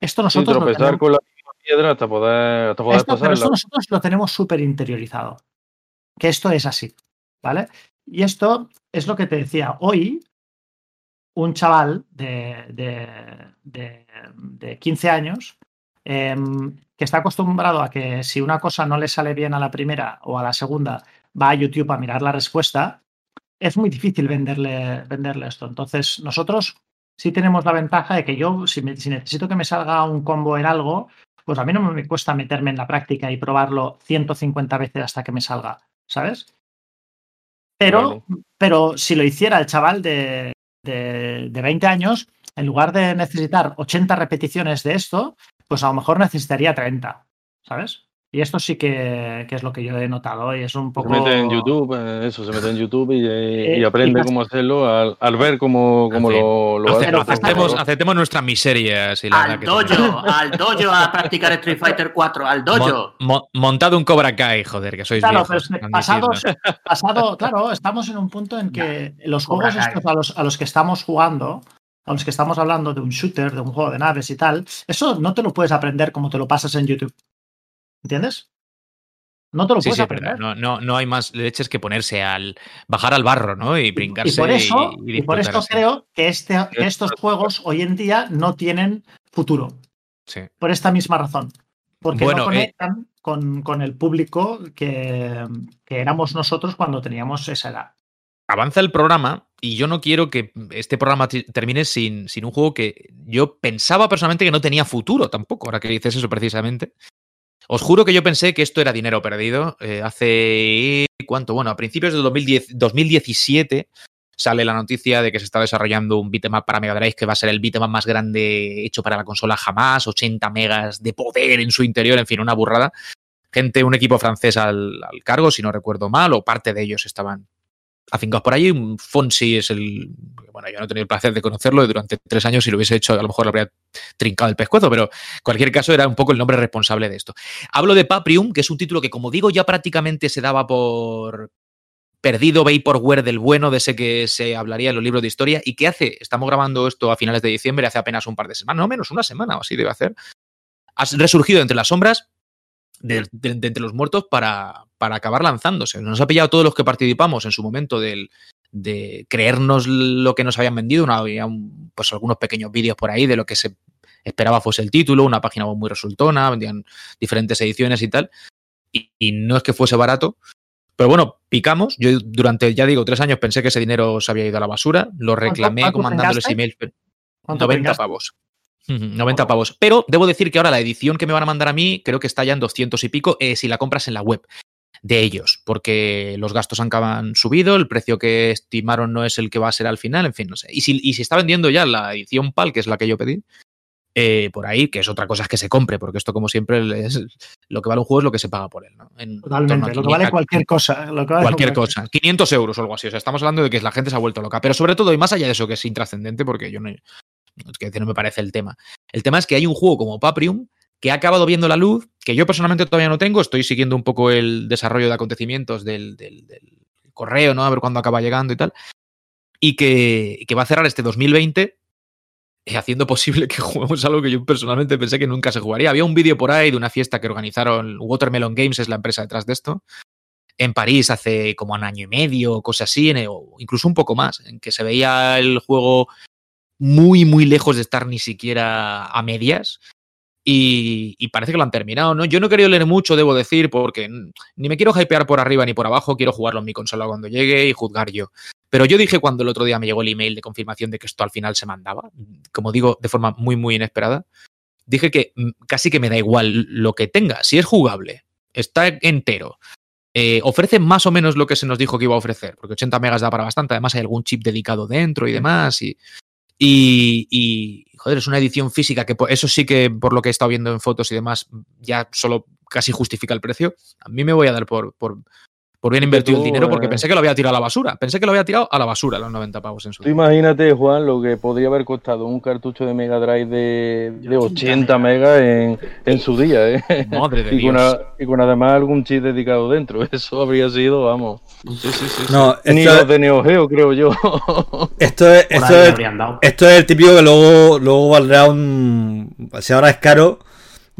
esto nosotros... lo tenemos... con la piedra hasta poder, Pero esto nosotros lo tenemos súper interiorizado, que esto es así, ¿vale? Y esto es lo que te decía, hoy un chaval de, de, de, de 15 años Em, que está acostumbrado a que si una cosa no le sale bien a la primera o a la segunda, va a YouTube a mirar la respuesta, es muy difícil venderle, venderle esto. Entonces, nosotros sí tenemos la ventaja de que yo, si, necesito que me salga un combo en algo, pues a mí no me cuesta meterme en la práctica y probarlo 150 veces hasta que me salga, ¿sabes? Pero, pero si lo hiciera el chaval de, de, de 20 años, en lugar de necesitar 80 repeticiones de esto, pues a lo mejor necesitaría 30, ¿sabes? Y esto sí que, es lo que yo he notado y es un poco... Se mete en YouTube, eh, eso, se mete en YouTube y, eh, aprende cómo hacerlo al, ver cómo, cómo lo, lo hace. Aceptemos, aceptemos nuestras miserias. Y la al dojo, al dojo a practicar Street Fighter 4, al dojo. montado un Cobra Kai, joder, que sois Claro, pero pasado, claro, estamos en un punto en que los juegos estos a los, a los que estamos jugando a los que estamos hablando de un shooter, de un juego de naves y tal, eso no te lo puedes aprender como te lo pasas en YouTube. ¿Entiendes? No te lo puedes aprender. No, no, no, hay más leches que ponerse al. bajar al barro, ¿no? Y brincarse. Y por eso, y, por eso creo que, este, estos juegos hoy en día no tienen futuro. Sí. Por esta misma razón. Porque no eh, conectan con, con, el público que, que éramos nosotros cuando teníamos esa edad avanza el programa y yo no quiero que este programa termine sin, sin, un juego que yo pensaba personalmente que no tenía futuro tampoco, ahora que dices eso precisamente. Os juro que yo pensé que esto era dinero perdido. Eh, hace. ¿Cuánto? Bueno, a principios de 2010, 2017 sale la noticia de que se está desarrollando un beatmap para Mega Drive que va a ser el beatmap más grande hecho para la consola jamás, 80 megas de poder en su interior, en fin, una burrada. Gente, un equipo francés al, al cargo, si no recuerdo mal, o parte de ellos estaban afincados por allí. Fonsi es el. Bueno, yo no he tenido el placer de conocerlo durante tres años. Si lo hubiese hecho, a lo mejor le habría trincado el pescuezo, pero en cualquier caso era un poco el nombre responsable de esto. Hablo de Paprium, que es un título que, como digo, ya prácticamente se daba por perdido Vaporware del bueno, de ese que se hablaría en los libros de historia, y que hace, estamos grabando esto a finales de diciembre, hace apenas un par de semanas, no menos una semana o así debe hacer, ha resurgido entre las sombras de, entre los muertos para, para, acabar lanzándose. Nos ha pillado todos los que participamos en su momento del, de creernos lo que nos habían vendido. había pues algunos pequeños vídeos por ahí de lo que se esperaba fuese el título, una página muy resultona, vendían diferentes ediciones y tal. y no es que fuese barato, pero bueno, picamos. Yo durante, ya digo, tres años pensé que ese dinero se había ido a la basura. Lo reclamé mandándoles emails. 90 pavos. 90 pavos. Pero debo decir que ahora la edición que me van a mandar a mí creo que está ya en 200 y pico eh, si la compras en la web de ellos, porque los gastos han, subido, el precio que estimaron no es el que va a ser al final, en fin, no sé. Y si, y si está vendiendo ya la edición PAL, que es la que yo pedí, eh, por ahí, que es otra cosa es que se compre, porque esto, como siempre, es lo que vale un juego es lo que se paga por él. ¿no? Totalmente, lo que vale cualquier cosa. cualquier cosa. 500 euros o algo así. O sea, estamos hablando de que la gente se ha vuelto loca. Pero sobre todo, y más allá de eso, que es intrascendente, porque yo no. Que no me parece el tema. El tema es que hay un juego como Paprium que ha acabado viendo la luz, que yo personalmente todavía no tengo. Estoy siguiendo un poco el desarrollo de acontecimientos del, del, correo, ¿no? A ver cuándo acaba llegando y tal. Y que, que va a cerrar este 2020 eh, haciendo posible que juguemos algo que yo personalmente pensé que nunca se jugaría. Había un vídeo por ahí de una fiesta que organizaron Watermelon Games, es la empresa detrás de esto, en París hace como un año y medio, cosas así, o incluso un poco más, en que se veía el juego muy, muy lejos de estar ni siquiera a medias. Y, y, parece que lo han terminado, ¿no? Yo no he querido leer mucho, debo decir, porque ni me quiero hypear por arriba ni por abajo, quiero jugarlo en mi consola cuando llegue y juzgar yo. Pero yo dije cuando el otro día me llegó el email de confirmación de que esto al final se mandaba, como digo, de forma muy, muy inesperada, dije que mm, casi que me da igual lo que tenga. Si es jugable, está entero, eh, ofrece más o menos lo que se nos dijo que iba a ofrecer, porque 80 megas da para bastante, además hay algún chip dedicado dentro y demás, y, y, joder, es una edición física que eso sí que por lo que he estado viendo en fotos y demás ya solo casi justifica el precio. A mí me voy a dar por, por, por bien invertido el dinero porque eh, pensé que lo había tirado a la basura. Pensé que lo había tirado a la basura los 90 pavos en su Tú imagínate, Juan, lo que podría haber costado un cartucho de Mega Drive de, de 80 megas en, en, su día, ¿eh? Madre de y, Dios. Con y con además algún chip dedicado dentro. Eso habría sido, vamos. Sí, sí, sí. No, Ni los de Neo Geo, creo yo. Esto es, esto es, esto es el típico que luego, luego valdrá un. Si ahora es caro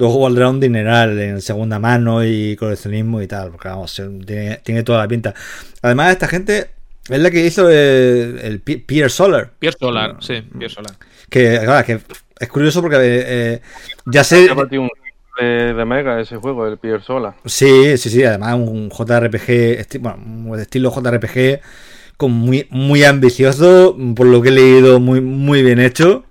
Luego valdrá un dineral en segunda mano y coleccionismo y tal, porque vamos, tiene, toda la pinta. Además, esta gente es la que hizo el, el Pierre Solar. Pierre Solar, sí, Pierre Solar. Que, claro, que es curioso porque eh, ya sé. De, de, Mega ese juego, el Pierre Solar. Sí, sí, sí, además un JRPG, bueno, de estilo JRPG, con muy, muy ambicioso, por lo que he leído, muy, muy bien hecho.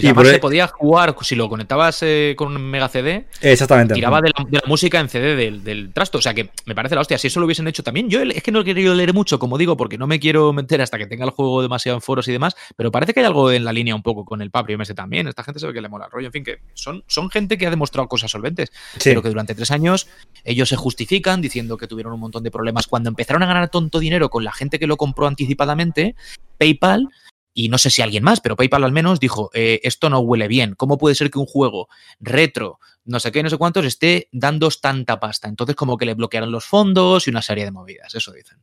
Sí, además se podía jugar, si lo conectabas eh, con un mega CD, Exactamente. tiraba de la, música en CD del, trasto. O sea que me parece la hostia. Si eso lo hubiesen hecho también, yo es que no he querido leer mucho, como digo, porque no me quiero meter hasta que tenga el juego demasiado en foros y demás, pero parece que hay algo en la línea un poco con el Papri MS también. Esta gente se ve que le mola el rollo. En fin, que son, son gente que ha demostrado cosas solventes, pero que durante tres años ellos se justifican diciendo que tuvieron un montón de problemas. Cuando empezaron a ganar tonto dinero con la gente que lo compró anticipadamente, PayPal y no sé si alguien más, pero PayPal al menos dijo, eh, esto no huele bien, ¿cómo puede ser que un juego retro, no sé qué, no sé cuántos, esté dando tanta pasta? Entonces como que le bloquearon los fondos y una serie de movidas, eso dicen.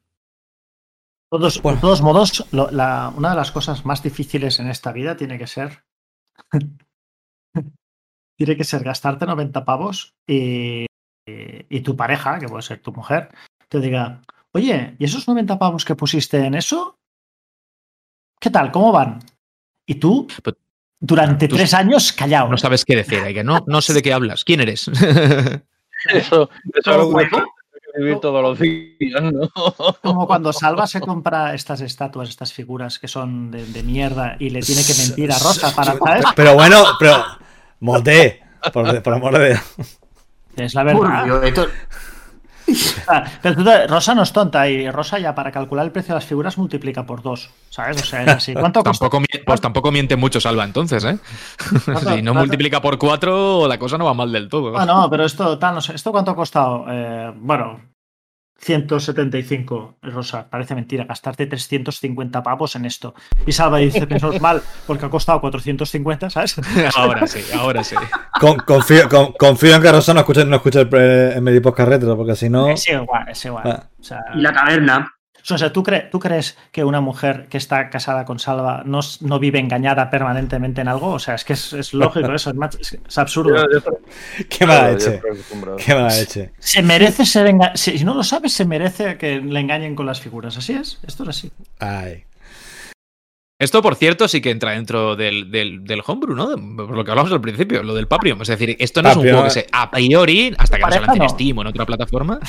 Todos, por todos modos, una de las cosas más difíciles en esta vida tiene que ser... tiene que ser gastarte 90 pavos y, y tu pareja, que puede ser tu mujer, te diga, oye, ¿y esos 90 pavos que pusiste en eso? ¿Qué tal? ¿Cómo van? Y tú, pues, durante tres años, callado. No sabes qué decir, que no, no sé de qué hablas. ¿Quién eres? eso, eso es algo que vivir todos los días, ¿no? Como cuando Salva se compra estas estatuas, estas figuras que son de, mierda y le tiene que mentir a Rosa para, ¿sabes? Pero bueno, pero. Moté, por, por amor de Dios. Es la verdad. Ah, Rosa no es tonta y Rosa ya para calcular el precio de las figuras multiplica por dos, ¿sabes? O sea, es así. ¿Cuánto tampoco, Pues tampoco miente mucho Salva entonces, ¿eh? si no multiplica por cuatro, la cosa no va mal del todo. Ah, no, pero esto, tal, no sé, ¿esto cuánto ha costado? Eh, bueno, 175, Rosa, parece mentira, gastarte 350 pavos en esto. Y Salva dice, pensamos mal, porque ha costado 450, ¿sabes? Ahora sí, ahora sí. confío, confío, en que Rosa no escuche, no escuche el, el Medipodcast retro, porque si no... Es igual, es igual. Ah. y la caverna. O sea, ¿tú, ¿tú crees que una mujer que está casada con Salva no, no vive engañada permanentemente en algo? O sea, es que es, lógico eso, es, absurdo. Qué mala leche. Qué mala leche. Se merece ser engañada. Si no lo sabes, se merece que le engañen con las figuras. Así es, esto es así. Ay. Esto, por cierto, sí que entra dentro del, del, homebrew, ¿no? Por lo que hablamos al principio, lo del Paprium. Es decir, esto no es un juego que se, a priori, hasta que no se lance en Steam o en otra plataforma.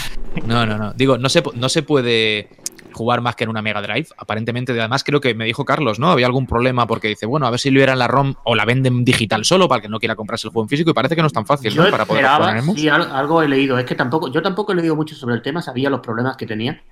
No, no, no. Digo, no se, no se puede jugar más que en una Mega Drive. Aparentemente, además creo que me dijo Carlos, ¿no? Había algún problema porque dice, bueno, a ver si liberan la ROM o la venden digital solo para que no quiera comprarse el juego en físico y parece que no es tan fácil, ¿no? Para poder Sí, algo he leído. Es que tampoco, yo tampoco he leído mucho sobre el tema, sabía los problemas que tenía.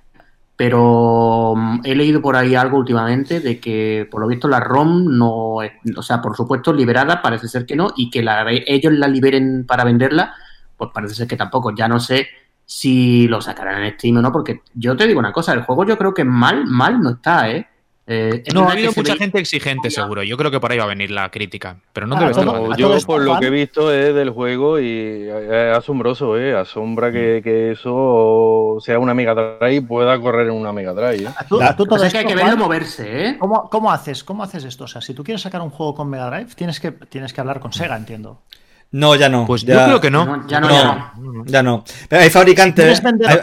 Pero mm, he leído por ahí algo últimamente de que, por lo visto, la ROM no, o sea, por supuesto, liberada, parece ser que no, y que la, ellos la liberen para venderla, pues parece ser que tampoco. Ya no sé si lo sacarán en Steam o no, porque yo te digo una cosa, el juego yo creo que mal, mal no está, ¿eh? eh no, ha habido mucha gente exigente, seguro. Yo creo que por ahí va a venir la crítica. Pero no debe estar. yo, por lo que he visto es del juego y es asombroso, ¿eh? Asombra que, que eso sea una Mega Drive y pueda correr en una Mega Drive. ¿eh? Tú, todo es que hay que verlo moverse, ¿eh? ¿Cómo, ¿Cómo, haces? ¿Cómo haces esto? O sea, si tú quieres sacar un juego con Mega Drive, tienes que, tienes que hablar con Sega, entiendo. No, ya no. Pues yo creo que no. ya no, ya no. Ya no. Pero hay fabricantes.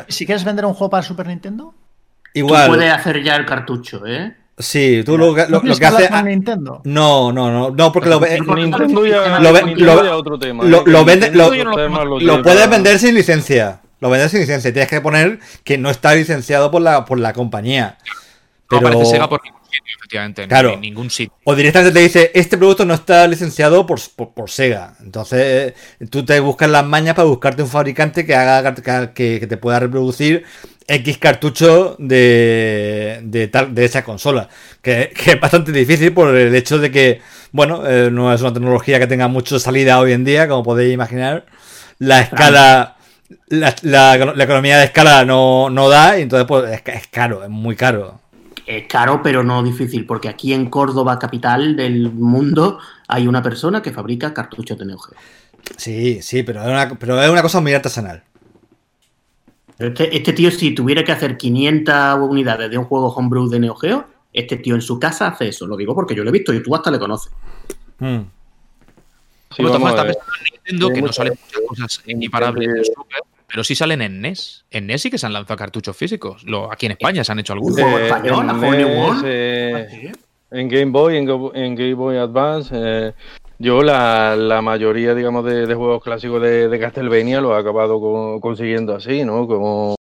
Si quieres, vender, un juego para Super Nintendo, igual. Tú puedes hacer ya el cartucho, ¿eh? Sí, tú lo, lo, que haces. Nintendo? No, no, no, no, porque lo, Nintendo ya, lo, ya otro tema. Lo, vende, lo, puedes vender sin licencia. Lo vendes sin licencia. Tienes que poner que no está licenciado por la, por la compañía. Pero... No aparece Sega por efectivamente, claro. en ningún sitio. O directamente te dice, este producto no está licenciado por, por, Sega. Entonces, tú te buscas las mañas para buscarte un fabricante que haga que, te pueda reproducir X cartucho de, de, tal, de esa consola. Que, es bastante difícil por el hecho de que, bueno, eh, no es una tecnología que tenga mucha salida hoy en día, como podéis imaginar. La escala. La, economía de escala no, no da y entonces pues es caro, es muy caro es caro, pero no difícil, porque aquí en Córdoba, capital del mundo, hay una persona que fabrica cartuchos de Neo Geo. Sí, sí, pero es una, pero es una cosa muy artesanal. Este, este, tío, si tuviera que hacer 500 unidades de un juego homebrew de Neo Geo, este tío en su casa hace eso. Lo digo porque yo lo he visto y tú hasta le conoces. Hmm. Sí, está pensando en Nintendo, que no salen muchas cosas imparables de Super, pero sí salen en NES. En NES sí que se han lanzado cartuchos físicos. Lo, aquí en España se han hecho algunos. Eh, en, eh, en Game Boy, en, Game Boy Advance, eh, yo la, mayoría, digamos, de, juegos clásicos de, Castlevania lo he acabado consiguiendo así, ¿no? Como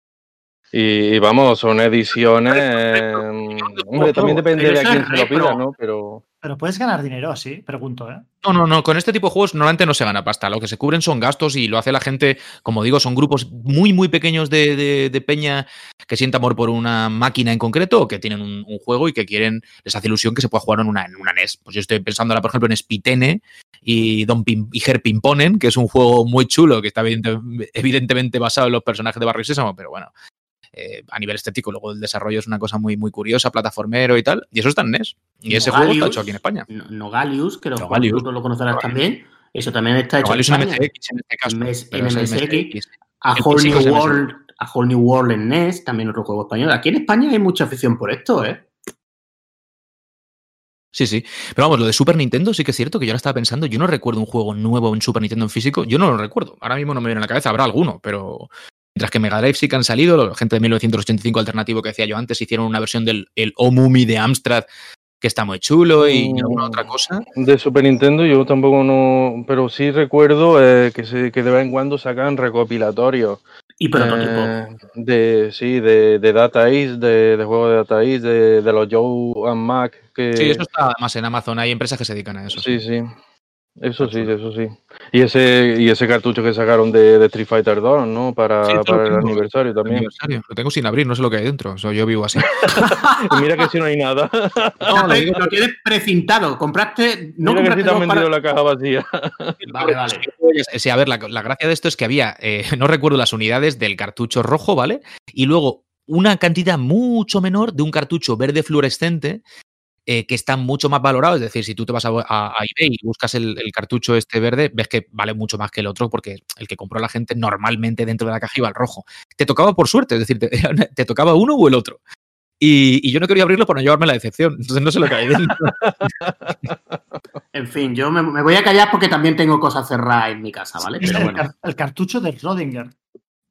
y, vamos, son ediciones. hombre, también depende de a quién se lo pida, ¿no? Pero. Pero puedes ganar dinero así, pregunto, ¿eh? No, no, no. Con este tipo de juegos normalmente no se gana pasta. Lo que se cubren son gastos y lo hace la gente, como digo, son grupos muy, muy pequeños de, peña que sienta amor por una máquina en concreto o que tienen un, juego y que quieren, les hace ilusión que se pueda jugar en una, en NES. Pues yo estoy pensando ahora, por ejemplo, en Spitene y Don Pim, y Pimponen, que es un juego muy chulo que está evidentemente basado en los personajes de Barrio Sésamo, pero bueno, eh, a nivel estético. Luego el desarrollo es una cosa muy, muy curiosa, plataformero y tal. Y eso está en NES. Y ese juego está hecho aquí en España. Nogalius, que lo, tú lo conocerás también. Eso también está hecho en España. MCX en este caso. En, MSX. A Whole New World. A Whole New World en NES, también otro juego español. Aquí en España hay mucha afición por esto, ¿eh? Sí, sí. Pero vamos, lo de Super Nintendo sí que es cierto que yo ahora estaba pensando, yo no recuerdo un juego nuevo en Super Nintendo en físico, yo no lo recuerdo. Ahora mismo no me viene a la cabeza, habrá alguno, pero Mientras que Mega Drive sí que han salido, la gente de 1985 alternativo que decía yo antes, hicieron una versión del el Omumi de Amstrad que está muy chulo y mm, alguna otra cosa. De Super Nintendo yo tampoco no, pero sí recuerdo eh, que, se, que de vez en cuando sacan recopilatorios. Y prototipo. Eh, de, sí, de, de Data East, de, de juegos de Data East, de, los Joe and Mac. Que... Sí, eso está más en Amazon, hay empresas que se dedican a eso. Sí, sí. Eso sí, eso sí. Y ese, y ese cartucho que sacaron de, Street Fighter 2, ¿no? Para, el aniversario también. Lo tengo sin abrir, no sé lo que hay dentro. yo vivo así. mira que si no hay nada. No, lo, tienes precintado. Compraste. No mira compraste que si te han vendido la caja vacía. vale, vale. Sí, a ver, la, gracia de esto es que había, eh, no recuerdo las unidades del cartucho rojo, ¿vale? Y luego una cantidad mucho menor de un cartucho verde fluorescente eh, que están mucho más valorados. Es decir, si tú te vas a, eBay y buscas el, cartucho este verde, ves que vale mucho más que el otro porque el que compró la gente normalmente dentro de la caja iba al rojo. Te tocaba por suerte, es decir, te, tocaba uno o el otro. Y, yo no quería abrirlo para no llevarme la decepción. Entonces no sé lo que hay dentro. en fin, yo me, voy a callar porque también tengo cosas cerradas en mi casa, ¿vale? el, cartucho de Rodinger.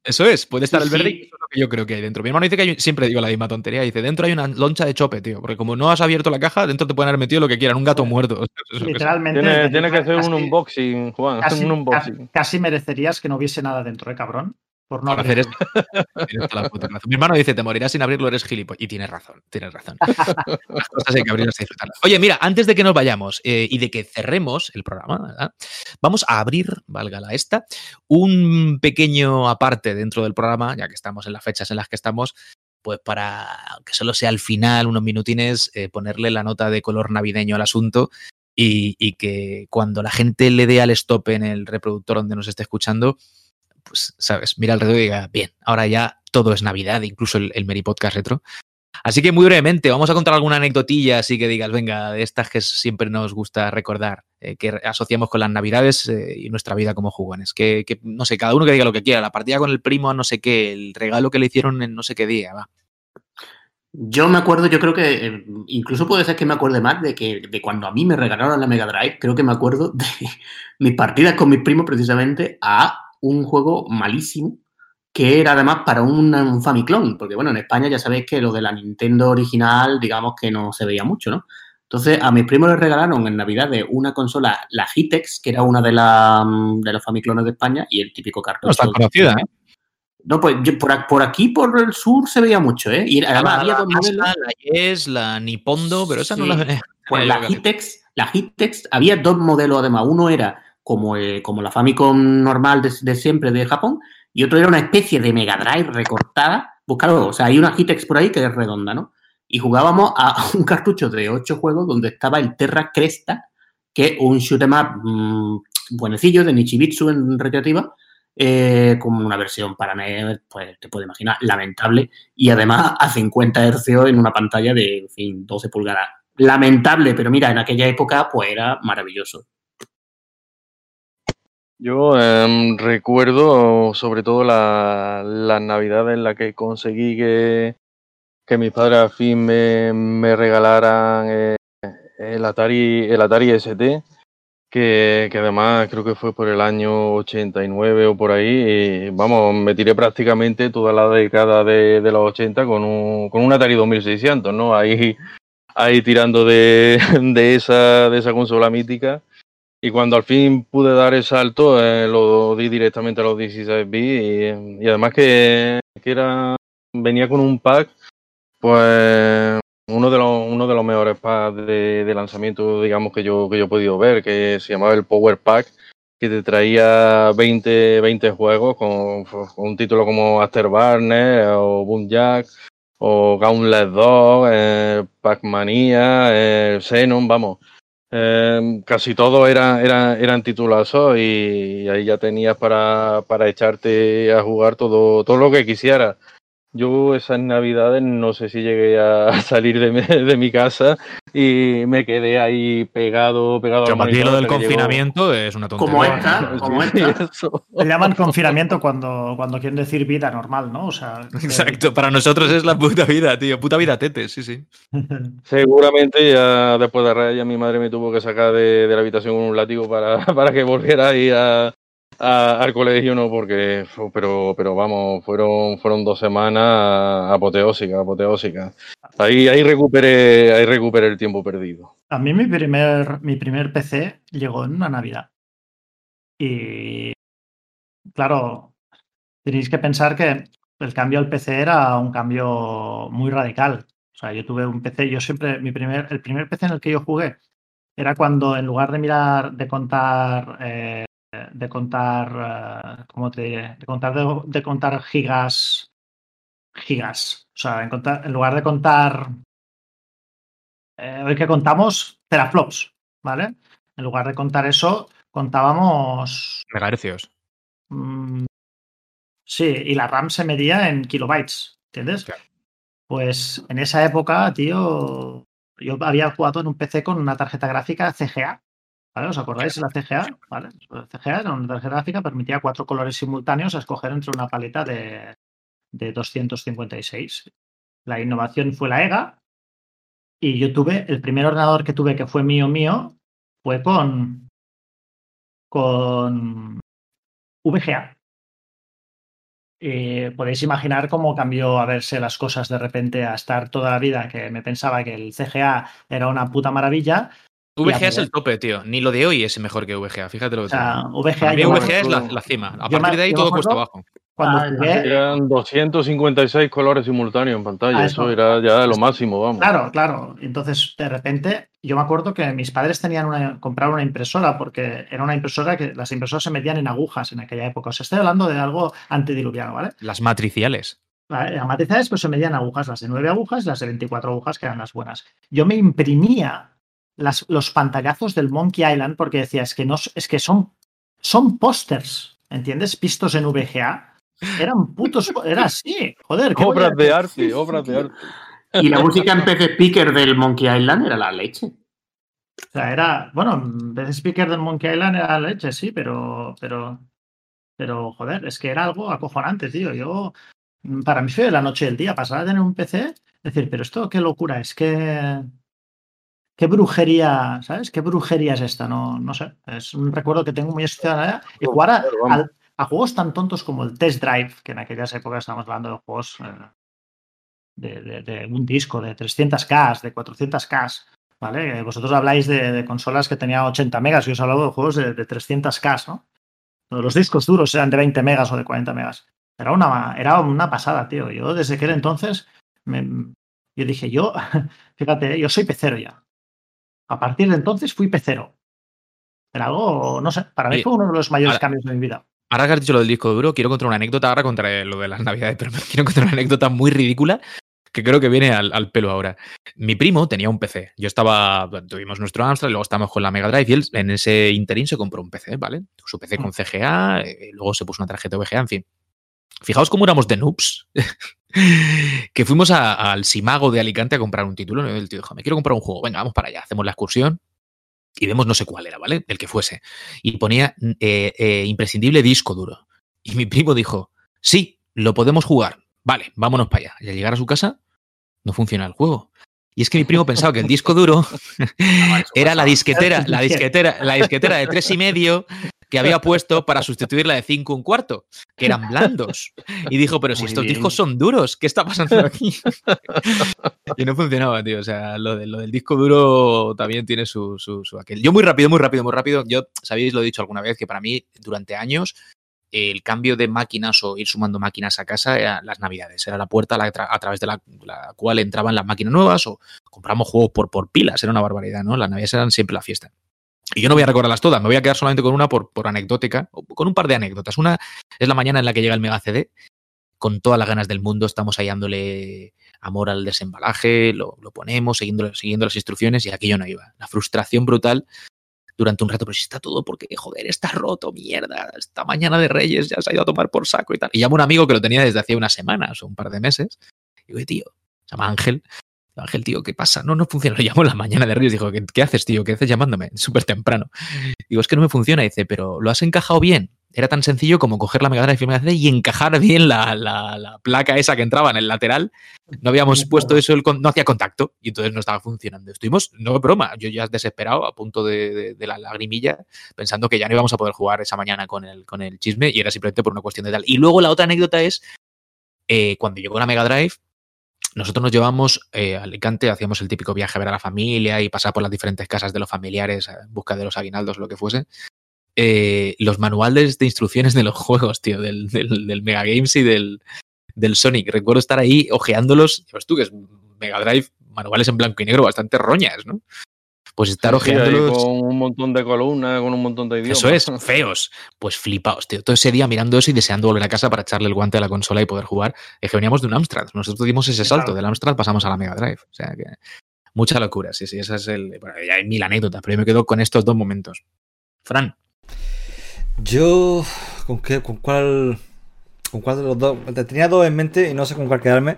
Eso es, puede estar el verde y eso es lo que yo creo que hay dentro. Mi hermano dice que hay, siempre digo la misma tontería, dice, dentro hay una loncha de chope, tío, porque como no has abierto la caja, dentro te pueden haber metido lo que quieran, un gato muerto. Literalmente. Tiene, que hacer un unboxing, Juan, casi, un unboxing. Casi merecerías que no hubiese nada dentro, ¿eh, cabrón? Por no hacer esto. Mi hermano dice, te morirás sin abrirlo, eres gilipollas. Y tienes razón, tienes razón. Las cosas hay que abrirlas y disfrutarlas. Oye, mira, antes de que nos vayamos eh, y de que cerremos el programa, vamos a abrir, valga la esta, un pequeño aparte dentro del programa, ya que estamos en las fechas en las que estamos, pues para que solo sea al final, unos minutines, eh, ponerle la nota de color navideño al asunto y, y que cuando la gente le dé al stop en el reproductor donde nos esté escuchando, pues, ¿sabes? Mira alrededor y diga, bien, ahora ya todo es Navidad, incluso el, el Meri Podcast Retro. Así que muy brevemente, vamos a contar alguna anecdotilla así que digas, venga, de estas que siempre nos gusta recordar, eh, que asociamos con las Navidades eh, y nuestra vida como jugones. Que, no sé, cada uno que diga lo que quiera, la partida con el primo, no sé qué, el regalo que le hicieron en no sé qué día, va. Yo me acuerdo, yo creo que eh, incluso puede ser que me acuerde más de que de cuando a mí me regalaron la Mega Drive, creo que me acuerdo de mis partidas con mis primos precisamente a un juego malísimo que era además para un, Famiclone, porque bueno, en España ya sabéis que lo de la Nintendo original, digamos que no se veía mucho, ¿no? Entonces, a mis primos les regalaron en Navidad de una consola, la Hitex, que era una de, la, de los Famiclones de España, y el típico cartón. No está conocida, ¿eh? No, pues por, por, aquí, por el sur, se veía mucho, ¿eh? Y además había dos modelos. La Yes, la Nipondo, pero esa no la Pues la Hitex, la Hitex, había dos modelos además. Uno era como, eh, como la Famicom normal de, siempre de Japón, y otro era una especie de Mega Drive recortada. Buscalo, o sea, hay una Hitex por ahí que es redonda, ¿no? Y jugábamos a un cartucho de ocho juegos donde estaba el Terra Cresta, que es un shoot'em up mmm, buenecillo de Nichibitsu en recreativa, eh, como una versión para NES, pues te puedes imaginar, lamentable, y además a 50 Hz en una pantalla de, en fin, 12 pulgadas. Lamentable, pero mira, en aquella época pues era maravilloso. Yo em, recuerdo sobre todo la, la, Navidad en la que conseguí que, que mis padres al fin me, me regalaran eh, el, Atari, el Atari ST, que, que, además creo que fue por el año 89 o por ahí. Y, vamos, me tiré prácticamente toda la década de, de los 80 con un, con un Atari 2600, ¿no? Ahí, ahí tirando de, de, esa, de esa consola mítica. Y cuando al fin pude dar el salto, eh, lo di directamente a los 16 bits y, además que, que, era venía con un pack, pues uno de los, uno de los mejores packs de, lanzamiento, digamos, que yo, que yo he podido ver, que se llamaba el Power Pack, que te traía 20, 20 juegos con, un título como Afterburner o Boom Jack o Gauntlet 2, eh, Pac-Mania, eh, Xenon, vamos eh, casi todo era, era, eran titulazos y ahí ya tenías para, para echarte a jugar todo, todo lo que quisieras. Yo esas navidades no sé si llegué a salir de mi, de mi casa y me quedé ahí pegado, pegado Yo, al lo del confinamiento es una tontería. Como esta, como esta. Le llaman confinamiento cuando, cuando quieren decir vida normal, ¿no? O sea, Exacto, para nosotros es la puta vida, tío. Puta vida tete, sí, sí. Seguramente ya después de Raya mi madre me tuvo que sacar de, de la habitación con un látigo para, para que volviera ahí a, al colegio no, porque, pero, pero vamos, fueron, fueron dos semanas apoteósicas, apoteósicas. Ahí, ahí recuperé, ahí recuperé el tiempo perdido. A mí mi primer, mi primer PC llegó en una Navidad. Y claro, tenéis que pensar que el cambio al PC era un cambio muy radical. O sea, yo tuve un PC, yo siempre, mi primer, el primer PC en el que yo jugué era cuando en lugar de mirar, de contar, eh, de contar, eh, ¿cómo te diré? De contar, de, contar gigas, gigas. O sea, en, lugar de contar, eh, hoy que contamos teraflops, ¿vale? En lugar de contar eso, contábamos... Megahercios. Mm, sí, y la RAM se medía en kilobytes, ¿entiendes? Pues en esa época, tío, yo había jugado en un PC con una tarjeta gráfica CGA. ¿Vale? ¿Os acordáis de la CGA? ¿Vale? La CGA era una tarjeta gráfica, permitía cuatro colores simultáneos a escoger entre una paleta de, de 256. La innovación fue la EGA. Y yo tuve, el primer ordenador que tuve que fue mío, mío, fue con, con VGA. Eh, podéis imaginar cómo cambió a verse las cosas de repente a estar toda la vida que me pensaba que el CGA era una puta maravilla. VGA es el tope, tío. Ni lo de hoy es mejor que VGA, fíjate lo que o sea, VGA, VGA es la, cima. A partir de ahí todo cuesta abajo. Cuando ah, Eran 256 colores simultáneos en pantalla, eso. era ya lo máximo, vamos. Claro, claro. Entonces, de repente, yo me acuerdo que mis padres tenían una, compraron una impresora porque era una impresora que las impresoras se metían en agujas en aquella época. O sea, estoy hablando de algo antediluviano, ¿vale? Las matriciales. Las matriciales pues se medían agujas, las de 9 agujas, las de 24 agujas, que eran las buenas. Yo me imprimía las, los pantallazos del Monkey Island porque decía, es que, no, es que son, son pósters, ¿entiendes? Pistos en VGA eran putos. Era así. Joder. Obras de arte, obras de arte. Y la música en PC Speaker del Monkey Island era la leche. O sea, era. Bueno, PC Speaker del Monkey Island era la leche, sí, pero. Pero. Pero, joder, es que era algo acojonante, tío. Yo. Para mí fue la noche y el día. Pasar a tener un PC. Es decir, pero esto qué locura es que. ¿Qué brujería, ¿sabes? ¿Qué brujería es esta? No, no sé. Es un recuerdo que tengo muy asociado y jugar a juegos tan tontos como el Test Drive, que en aquellas épocas estábamos hablando de juegos eh, de, un disco de 300K, de 400K, ¿vale? Vosotros habláis de, consolas que tenían 80 megas, yo os he hablado de juegos de, 300K, ¿no? Los discos duros eran de 20 megas o de 40 megas. Era una, era una pasada, tío. Yo desde aquel entonces, yo dije, yo, fíjate, yo soy pecero ya. A partir de entonces fui pecero. Era algo, no sé, para mí fue uno de los mayores cambios de mi vida. Ahora que has dicho lo del disco duro, quiero contar una anécdota ahora contra lo de las navidades, pero quiero contar una anécdota muy ridícula que creo que viene al, pelo ahora. Mi primo tenía un PC. Yo estaba, tuvimos nuestro Amstrad, luego estábamos con la Mega Drive y él en ese interín se compró un PC, ¿vale? Su PC con CGA, eh, luego se puso una tarjeta VGA, en fin. Fijaos cómo éramos de noobs. que fuimos al Simago de Alicante a comprar un título. El tío dijo, me quiero comprar un juego. Venga, vamos para allá. Hacemos la excursión y vemos no sé cuál era, ¿vale? El que fuese. Y ponía eh, eh, imprescindible disco duro. Y mi primo dijo, sí, lo podemos jugar. Vale, vámonos para allá. Y al llegar a su casa, no funciona el juego. Y es que mi primo pensaba que el disco duro era la disquetera, la disquetera, la disquetera de tres y medio que había puesto para sustituir la de 5 un cuarto, que eran blandos. Y dijo, pero si estos discos son duros, ¿qué está pasando aquí? y no funcionaba, tío. O sea, lo, de, lo del disco duro también tiene su, su, aquel. Yo muy rápido, muy rápido, muy rápido. Yo, sabéis, lo he dicho alguna vez, que para mí, durante años, el cambio de máquinas o ir sumando máquinas a casa era las navidades. Era la puerta a, través de la, cual entraban las máquinas nuevas o compramos juegos por, por pilas. Era una barbaridad, ¿no? Las navidades eran siempre la fiesta. Y yo no voy a recordarlas todas, me voy a quedar solamente con una por, por anecdótica, con un par de anécdotas. Una es la mañana en la que llega el Mega CD, con todas las ganas del mundo, estamos ahí dándole amor al desembalaje, lo, ponemos, siguiendo, siguiendo las instrucciones y aquello no iba. La frustración brutal durante un rato, pero si está todo porque, joder, está roto, mierda, esta mañana de Reyes ya se ha ido a tomar por saco y tal. Y llamo a un amigo que lo tenía desde hace unas semanas o un par de meses. Y digo, tío, se llama Ángel, Ángel, tío, ¿qué pasa? No, no funciona. Lo llamo en la mañana de Reyes. Dijo, ¿qué, haces, tío? ¿Qué haces llamándome? Súper temprano. Digo, es que no me funciona. dice, pero ¿lo has encajado bien? Era tan sencillo como coger la Mega Drive y encajar bien la, placa esa que entraba en el lateral. No habíamos puesto eso, no hacía contacto y entonces no estaba funcionando. Estuvimos, no broma, yo ya desesperado, a punto de, la lagrimilla, pensando que ya no íbamos a poder jugar esa mañana con el, con el chisme y era simplemente por una cuestión de tal. Y luego la otra anécdota es, eh, cuando llegó la Mega Drive, nosotros nos llevamos eh, a Alicante, hacíamos el típico viaje a ver a la familia y pasar por las diferentes casas de los familiares en busca de los aguinaldos, lo que fuese. Eh, los manuales de instrucciones de los juegos, tío, del, del, Mega Games y del, del, Sonic. Recuerdo estar ahí ojeándolos. Pues tú, que es Mega Drive, manuales en blanco y negro bastante roñas, ¿no? Pues estar ojeando Con un montón de columnas, con un montón de idiomas. Eso es, feos. Pues flipaos, tío. Todo ese día mirando eso y deseando volver a casa para echarle el guante a la consola y poder jugar. Es que veníamos de un Amstrad. Nosotros dimos ese salto. Del Amstrad pasamos a la Mega Drive. O sea que. Mucha locura, sí, sí. Esa es el. Bueno, ya hay mil anécdotas, pero yo me quedo con estos dos momentos. Fran. Yo. ¿Con qué? ¿Con cuál? ¿Con cuál de los dos? Tenía dos en mente y no sé con cuál quedarme.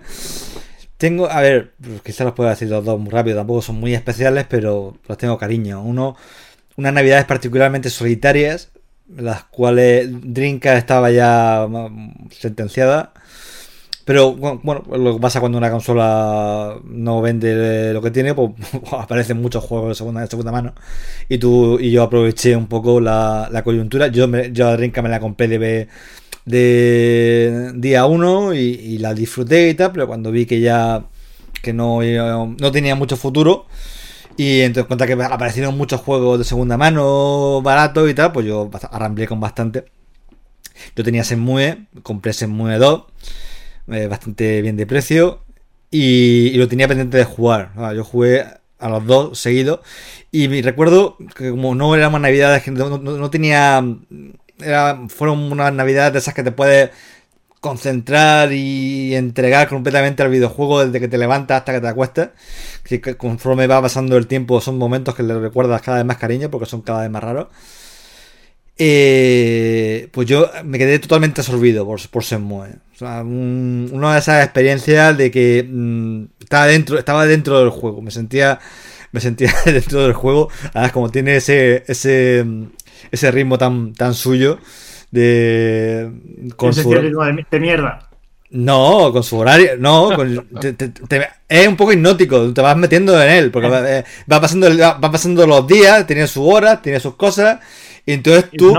Tengo, a ver, quizás los puedo decir los dos muy rápido, tampoco son muy especiales, pero los tengo cariño. Uno, unas navidades particularmente solitarias, las cuales Drinka estaba ya sentenciada. Pero bueno, lo que pasa cuando una consola no vende lo que tiene, pues aparecen muchos juegos de segunda, de segunda mano. Y tú y yo aproveché un poco la, coyuntura. Yo, me, yo a Drinka me la compré de, de día 1 y, la disfruté y tal, pero cuando vi que ya que no, no tenía mucho futuro y entonces cuenta que aparecieron muchos juegos de segunda mano baratos y tal, pues yo arramblé con bastante. Yo tenía Senmue, compré Senmue 2, eh, bastante bien de precio y, lo tenía pendiente de jugar. Yo jugué a los dos seguidos y recuerdo que como no eran más navidades, no tenía fueron unas navidades de esas que te puedes concentrar y entregar completamente al videojuego desde que te levantas hasta que te acuestas. Que conforme va pasando el tiempo son momentos que le recuerdas cada vez más cariño porque son cada vez más raros. Eh, pues yo me quedé totalmente absorbido por, por Senmue. una de esas experiencias de que mm, estaba, dentro, estaba dentro del juego. Me sentía, me sentía dentro del juego. Además, como tiene ese, ese, ese ritmo tan, tan suyo de. Con su, ritmo de, mierda. No, con su horario. No, es un poco hipnótico. Te vas metiendo en él. Porque va, pasando, va pasando los días, tiene su hora, tiene sus cosas. Y entonces tú.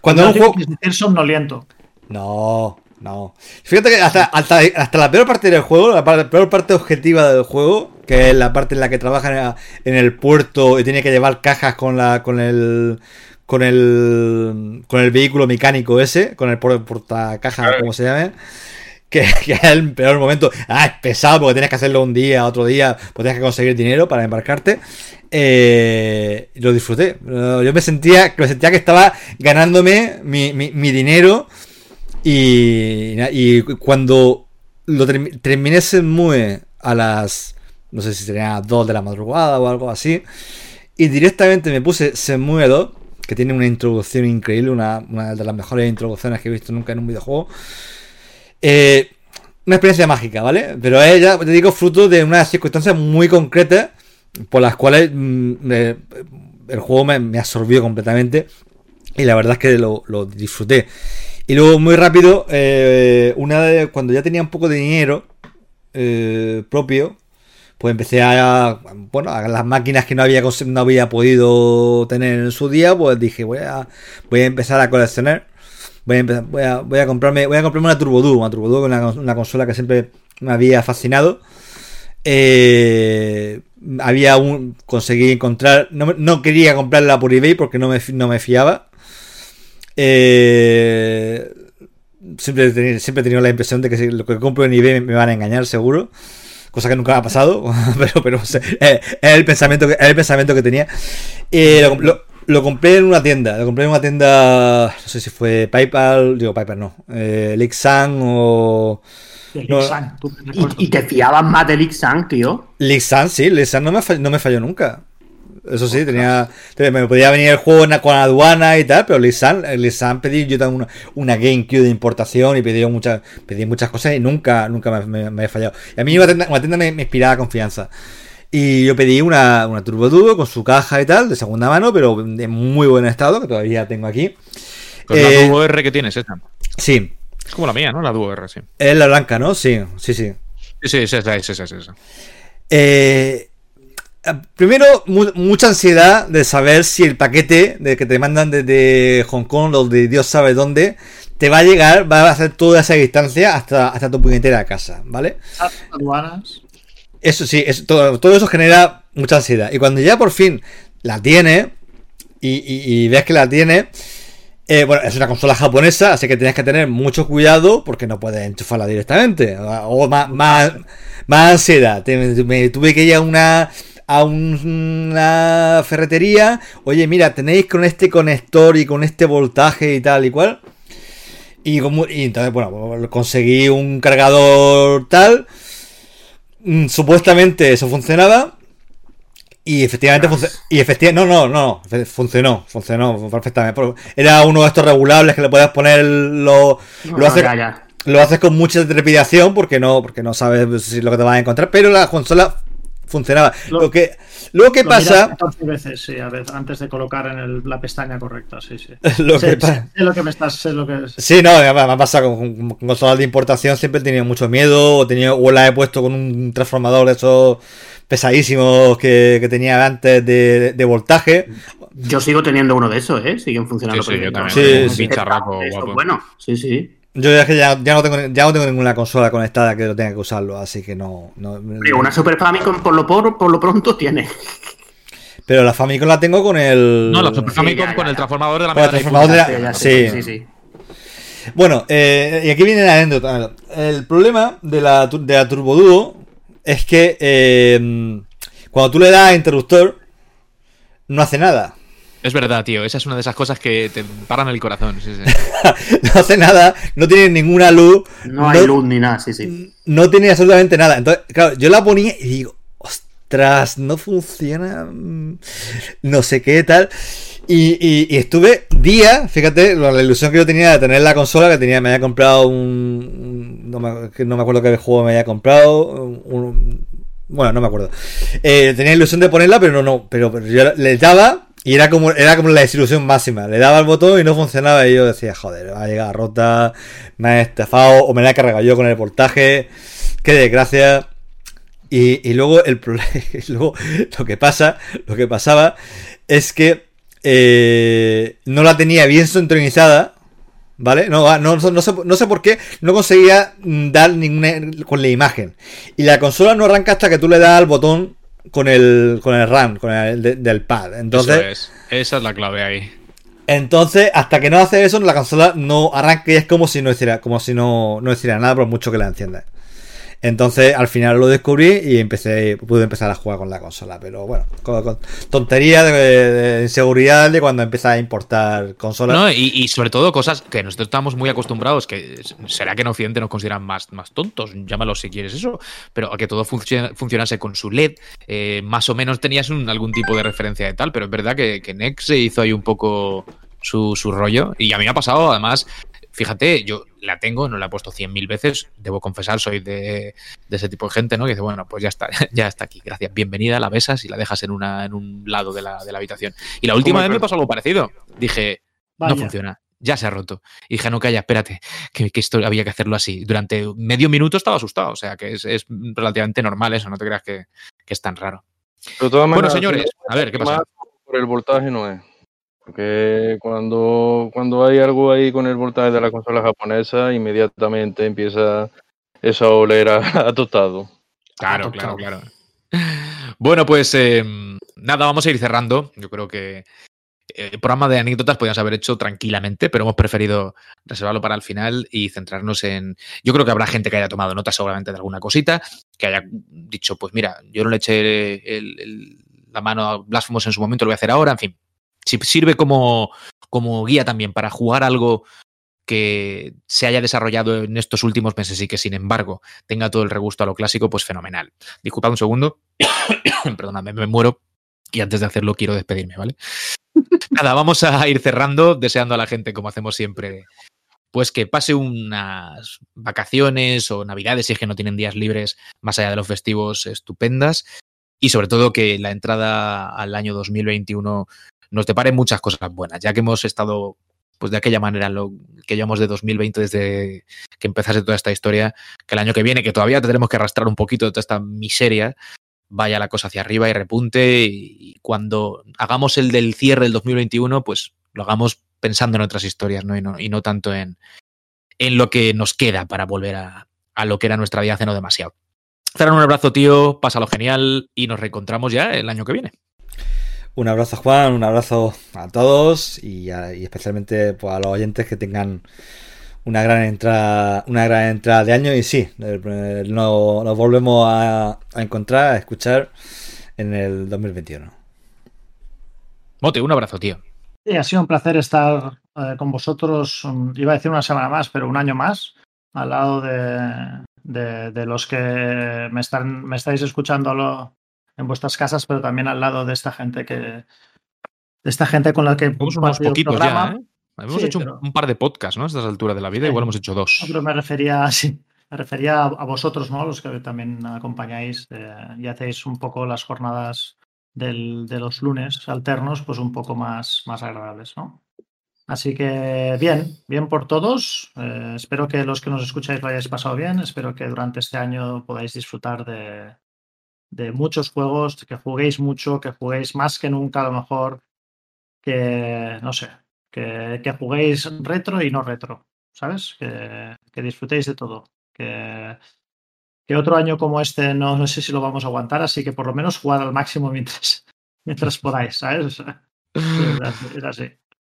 cuando un juego. somnoliento. No, no. Fíjate que hasta, hasta, la peor parte del juego, la, peor parte objetiva del juego, que es la parte en la que trabaja en el puerto y tiene que llevar cajas con la con el con el con el vehículo mecánico ese, con el portacaja, como se llame. Que, es el peor momento. Ah, es pesado porque tienes que hacerlo un día, otro día, pues tienes que conseguir dinero para embarcarte. Eh, lo disfruté. Yo me sentía, me sentía que estaba ganándome mi, mi, dinero. Y, y, cuando lo terminé MUE a las. No sé si serían las 2 de la madrugada o algo así. Y directamente me puse Semue 2 que tiene una introducción increíble, una, de las mejores introducciones que he visto nunca en un videojuego. Eh, una experiencia mágica, ¿vale? Pero es, ya te digo, fruto de unas circunstancias muy concretas por las cuales mm, el juego me, absorbió completamente y la verdad es que lo, disfruté. Y luego, muy rápido, eh, una de, cuando ya tenía un poco de dinero eh, propio, pues empecé a, bueno, a las máquinas que no había, no había podido tener en su día, pues dije, voy a, voy a empezar a coleccionar. Voy a, empezar, voy a, voy a comprarme una Turbo Duo, una Turbo Duo, una, una consola que siempre me había fascinado. Eh, había un conseguí encontrar no, no, quería comprarla por eBay porque no me, no me fiaba eh, siempre, siempre he tenido la impresión de que lo que compro en eBay me van a engañar seguro cosa que nunca me ha pasado, pero, pero es, el pensamiento que, el pensamiento que tenía. Y lo, compré en una tienda, lo compré en una tienda, no sé si fue PayPal, digo PayPal no, eh, Lixan o... ¿Y, te fiabas más de Lixan, tío? Lixan, sí, Lixan no me, no me falló nunca. Eso sí, tenía. Me podía venir el juego con aduana y tal, pero Lisan, Lisan pedí yo también una, una GameCube de importación y pedí muchas, pedí muchas cosas y nunca, nunca me, he fallado. Y a mí una tienda, una tienda me, inspiraba confianza. Y yo pedí una, una Turbo Duo con su caja y tal, de segunda mano, pero de muy buen estado, que todavía tengo aquí. Con la eh, Duo R que tienes, esa. Sí. Es como la mía, ¿no? La Duo R, sí. Es la blanca, ¿no? Sí, sí, sí. Sí, sí, es esa, es esa, es esa. Eh, Primero, mucha ansiedad de saber si el paquete de que te mandan desde Hong Kong o de Dios sabe dónde te va a llegar, va a hacer toda esa distancia hasta, hasta tu puñetera casa, ¿vale? Eso sí, todo, todo, eso genera mucha ansiedad. Y cuando ya por fin la tiene y, ves que la tiene, eh, bueno, es una consola japonesa, así que tienes que tener mucho cuidado porque no puedes enchufarla directamente. O más, más, más ansiedad. me tuve que ir a una a una ferretería, oye, mira, tenéis con este conector y con este voltaje y tal y cual. Y, como, y entonces, bueno, conseguí un cargador tal. Mm, supuestamente eso funcionaba. Y efectivamente, y efectivamente, no, no, no, funcionó, funcionó perfectamente. Era uno de estos regulables que le puedes poner lo, lo, haces, lo haces con mucha trepidación porque no, porque no sabes si lo que te vas a encontrar, pero la consola funcionaba. Lo, que, lo que pasa. veces, sí, a ver, antes de colocar en la pestaña correcta, sí, sí. lo que pasa. lo que me estás. lo que, sí. no, me ha pasado con, consolas de importación, siempre he tenido mucho miedo, o, tenía, o la he puesto con un transformador de esos pesadísimos que, tenía antes de, voltaje. Yo sigo teniendo uno de esos, ¿eh? Siguen funcionando. Sí, sí, sí, Bueno, sí, sí. Yo ya, que ya, no tengo, ya no tengo ninguna consola conectada que lo tenga que usarlo, así que no. no una Super Famicom por lo, por, por lo pronto tiene. Pero la Famicom la tengo con el. No, la Super Famicom con el transformador de la el transformador de la... Sí, sí, sí. Bueno, eh, y aquí viene la anécdota. El problema de la, de la Turbo Duo es que eh, cuando tú le das a interruptor, no hace nada. Es verdad, tío. Esa es una de esas cosas que te paran el corazón. no hace nada, no tiene ninguna luz. No hay luz ni nada, sí, sí. No tiene absolutamente nada. Entonces, claro, yo la ponía y digo, ostras, no funciona. Mm, no sé qué tal. Y, estuve días, fíjate, la ilusión que yo tenía de tener la consola, que tenía, me había comprado un. no, me, no me acuerdo qué juego me había comprado. Un, bueno, no me acuerdo. Eh, tenía ilusión de ponerla, pero no, no. Pero, pero yo le daba y era como, era como la desilusión máxima. Le daba el botón y no funcionaba. Y yo decía, joder, va a llegar rota, me ha estafado, o me la he cargado yo con el portaje. Qué desgracia. Y, y luego el luego lo que pasa, lo que pasaba es que eh, no la tenía bien sintonizada. ¿Vale? No, no, no, sé, no sé por qué no conseguía dar ninguna con la imagen. Y la consola no arranca hasta que tú le das al botón con el, con el RAM, con el del pad. Entonces, Esa es la clave ahí. Entonces, hasta que no hace eso, la consola no arranca y es como si no hiciera, como si no, no hiciera nada por mucho que la encienda. Entonces, al final lo descubrí y empecé, pude empezar a jugar con la consola. Pero bueno, con, tontería de, inseguridad de cuando empecé a importar consolas. No, y, sobre todo cosas que nosotros estamos muy acostumbrados, que será que en Occidente nos consideran más, más tontos, llámalo si quieres eso, pero a que todo funcionase con su LED, eh, más o menos tenías algún tipo de referencia de tal, pero es verdad que, que Nex se hizo ahí un poco su, su rollo. Y a mí me ha pasado, además, Fíjate, yo la tengo, no la he puesto cien mil veces, debo confesar, soy de, ese tipo de gente, ¿no? Que dice, bueno, pues ya está, ya está aquí, gracias, bienvenida, la besas y la dejas en, una, en un lado de la, de la habitación. Y la última vez me pasó algo parecido. Dije, no funciona, ya se ha roto. Y dije, no, calla, espérate, que, esto había que hacerlo así. Durante medio minuto estaba asustado, o sea que es, relativamente normal eso, no te creas que, es tan raro. bueno, señores, a ver, ¿qué pasa? Por el voltaje no es. Porque cuando, cuando hay algo ahí con el voltaje de la consola japonesa, inmediatamente empieza eso a oler a, tostado. Claro, claro, claro. Bueno, pues em, nada, vamos a ir cerrando. Yo creo que eh, el programa de anécdotas podíamos haber hecho tranquilamente, pero hemos preferido reservarlo para el final y centrarnos en. Yo creo que habrá gente que haya tomado nota seguramente de alguna cosita, que haya dicho, pues mira, yo no le eché la mano a Blasphemous en su momento, lo voy a hacer ahora, en fin sirve como, como guía también para jugar algo que se haya desarrollado en estos últimos meses y que sin embargo tenga todo el regusto a lo clásico, pues fenomenal. Disculpad un segundo, perdóname, me muero y antes de hacerlo quiero despedirme, ¿vale? Nada, vamos a ir cerrando, deseando a la gente, como hacemos siempre, pues que pase unas vacaciones o navidades, si es que no tienen días libres más allá de los festivos estupendas, y sobre todo que la entrada al año 2021 nos depare muchas cosas buenas, ya que hemos estado pues de aquella manera lo que llevamos de 2020 desde que empezase toda esta historia, que el año que viene, que todavía tendremos que arrastrar un poquito de toda esta miseria, vaya la cosa hacia arriba y repunte y cuando hagamos el del cierre del 2021, pues lo hagamos pensando en otras historias, ¿no? Y no, tanto en, en lo que nos queda para volver a, a lo que era nuestra vida hace no demasiado. Cerrar un abrazo, tío, pásalo genial y nos reencontramos ya el año que viene. Un abrazo Juan, un abrazo a todos y, especialmente pues, a los oyentes que tengan una gran entrada, una gran entrada de año y sí, nos, volvemos a, encontrar, a escuchar en el 2021. Mote, un abrazo, tío. Sí, ha sido un placer estar eh, con vosotros, iba a decir una semana más, pero un año más, al lado de, los que me, están, me estáis escuchando en vuestras casas, pero también al lado de esta gente que, de esta gente con la que hemos unos poquitos ya, ¿eh? Hemos hecho un par de podcasts, ¿no? A estas alturas de la vida, igual hemos hecho dos. Pero me refería, sí, me refería a, vosotros, ¿no? Los que también acompañáis eh, y hacéis un poco las jornadas del, de los lunes alternos, pues un poco más, más agradables, ¿no? Así que bien, bien por todos. Eh, espero que los que nos escucháis lo hayáis pasado bien. Espero que durante este año podáis disfrutar de, de muchos juegos, que juguéis mucho, que juguéis más que nunca a lo mejor, que no sé, que, que juguéis retro y no retro, ¿sabes? Que, que disfrutéis de todo. Que, que, otro año como este no, no sé si lo vamos a aguantar, así que por lo menos jugad al máximo mientras, mientras podáis, ¿sabes? Es así.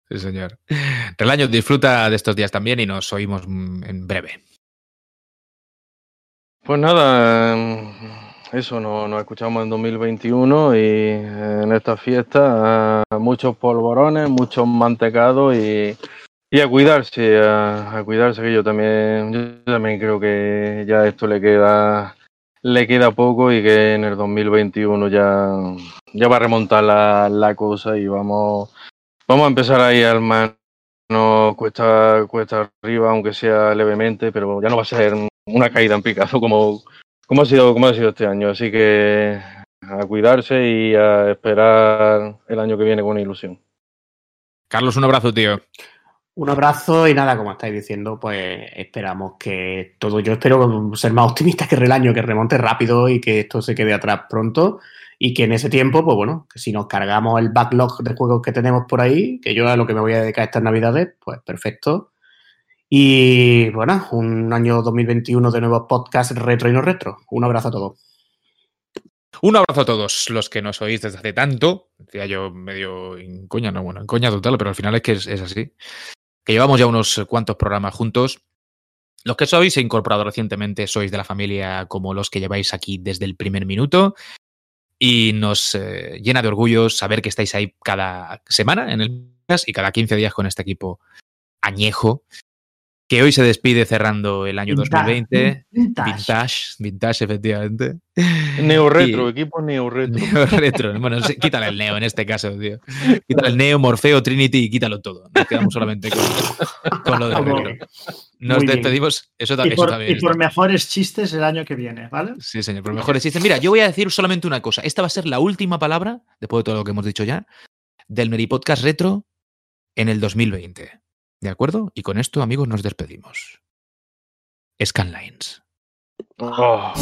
Sí, señor. Relaño, disfruta de estos días también y nos oímos en breve. Pues nada, em, eso, nos, escuchamos en 2021 y en esta fiesta muchos polvorones, muchos mantecados y, y a cuidarse, a, cuidarse que yo también, yo también creo que ya esto le queda le queda poco y que en el 2021 ya, ya va a remontar la, la cosa y vamos Vamos a empezar ahí al mano cuesta, cuesta arriba, aunque sea levemente, pero ya no va a ser una caída en picado como, como, ha, sido, como ha sido este año. Así que a cuidarse y a esperar el año que viene con ilusión. Carlos, un abrazo, tío. Un abrazo y nada, como estáis diciendo, pues esperamos que todo, yo espero ser más optimista que el año, que remonte rápido y que esto se quede atrás pronto y que en ese tiempo, pues bueno, que si nos cargamos el backlog de juegos que tenemos por ahí, que yo a lo que me voy a dedicar estas navidades, pues perfecto. Y bueno, un año 2021 de nuevos podcasts retro y no retro. Un abrazo a todos. Un abrazo a todos los que nos oís desde hace tanto. Decía yo medio en coña, no, bueno, en coña total, pero al final es que es, así. Que llevamos ya unos cuantos programas juntos. Los que sois, he incorporado recientemente, sois de la familia como los que lleváis aquí desde el primer minuto y nos eh, llena de orgullo saber que estáis ahí cada semana en el podcast y cada 15 días con este equipo añejo que hoy se despide cerrando el año 2020. Vintage. vintage, efectivamente. Neo retro, equipo neo retro. Neo retro. Bueno, quítale el neo en este caso, tío. Quítale el neo, Morfeo, Trinity y quítalo todo. Nos quedamos solamente con, lo de retro. Nos despedimos. Eso, también. Y por, y por mejores chistes el año que viene, ¿vale? Sí, señor, por mejores chistes. Mira, yo voy a decir solamente una cosa. Esta va a ser la última palabra, después de todo lo que hemos dicho ya, del Meri Podcast Retro en el 2020. ¿De acuerdo? Y con esto, amigos, nos despedimos. Scanlines. Oh.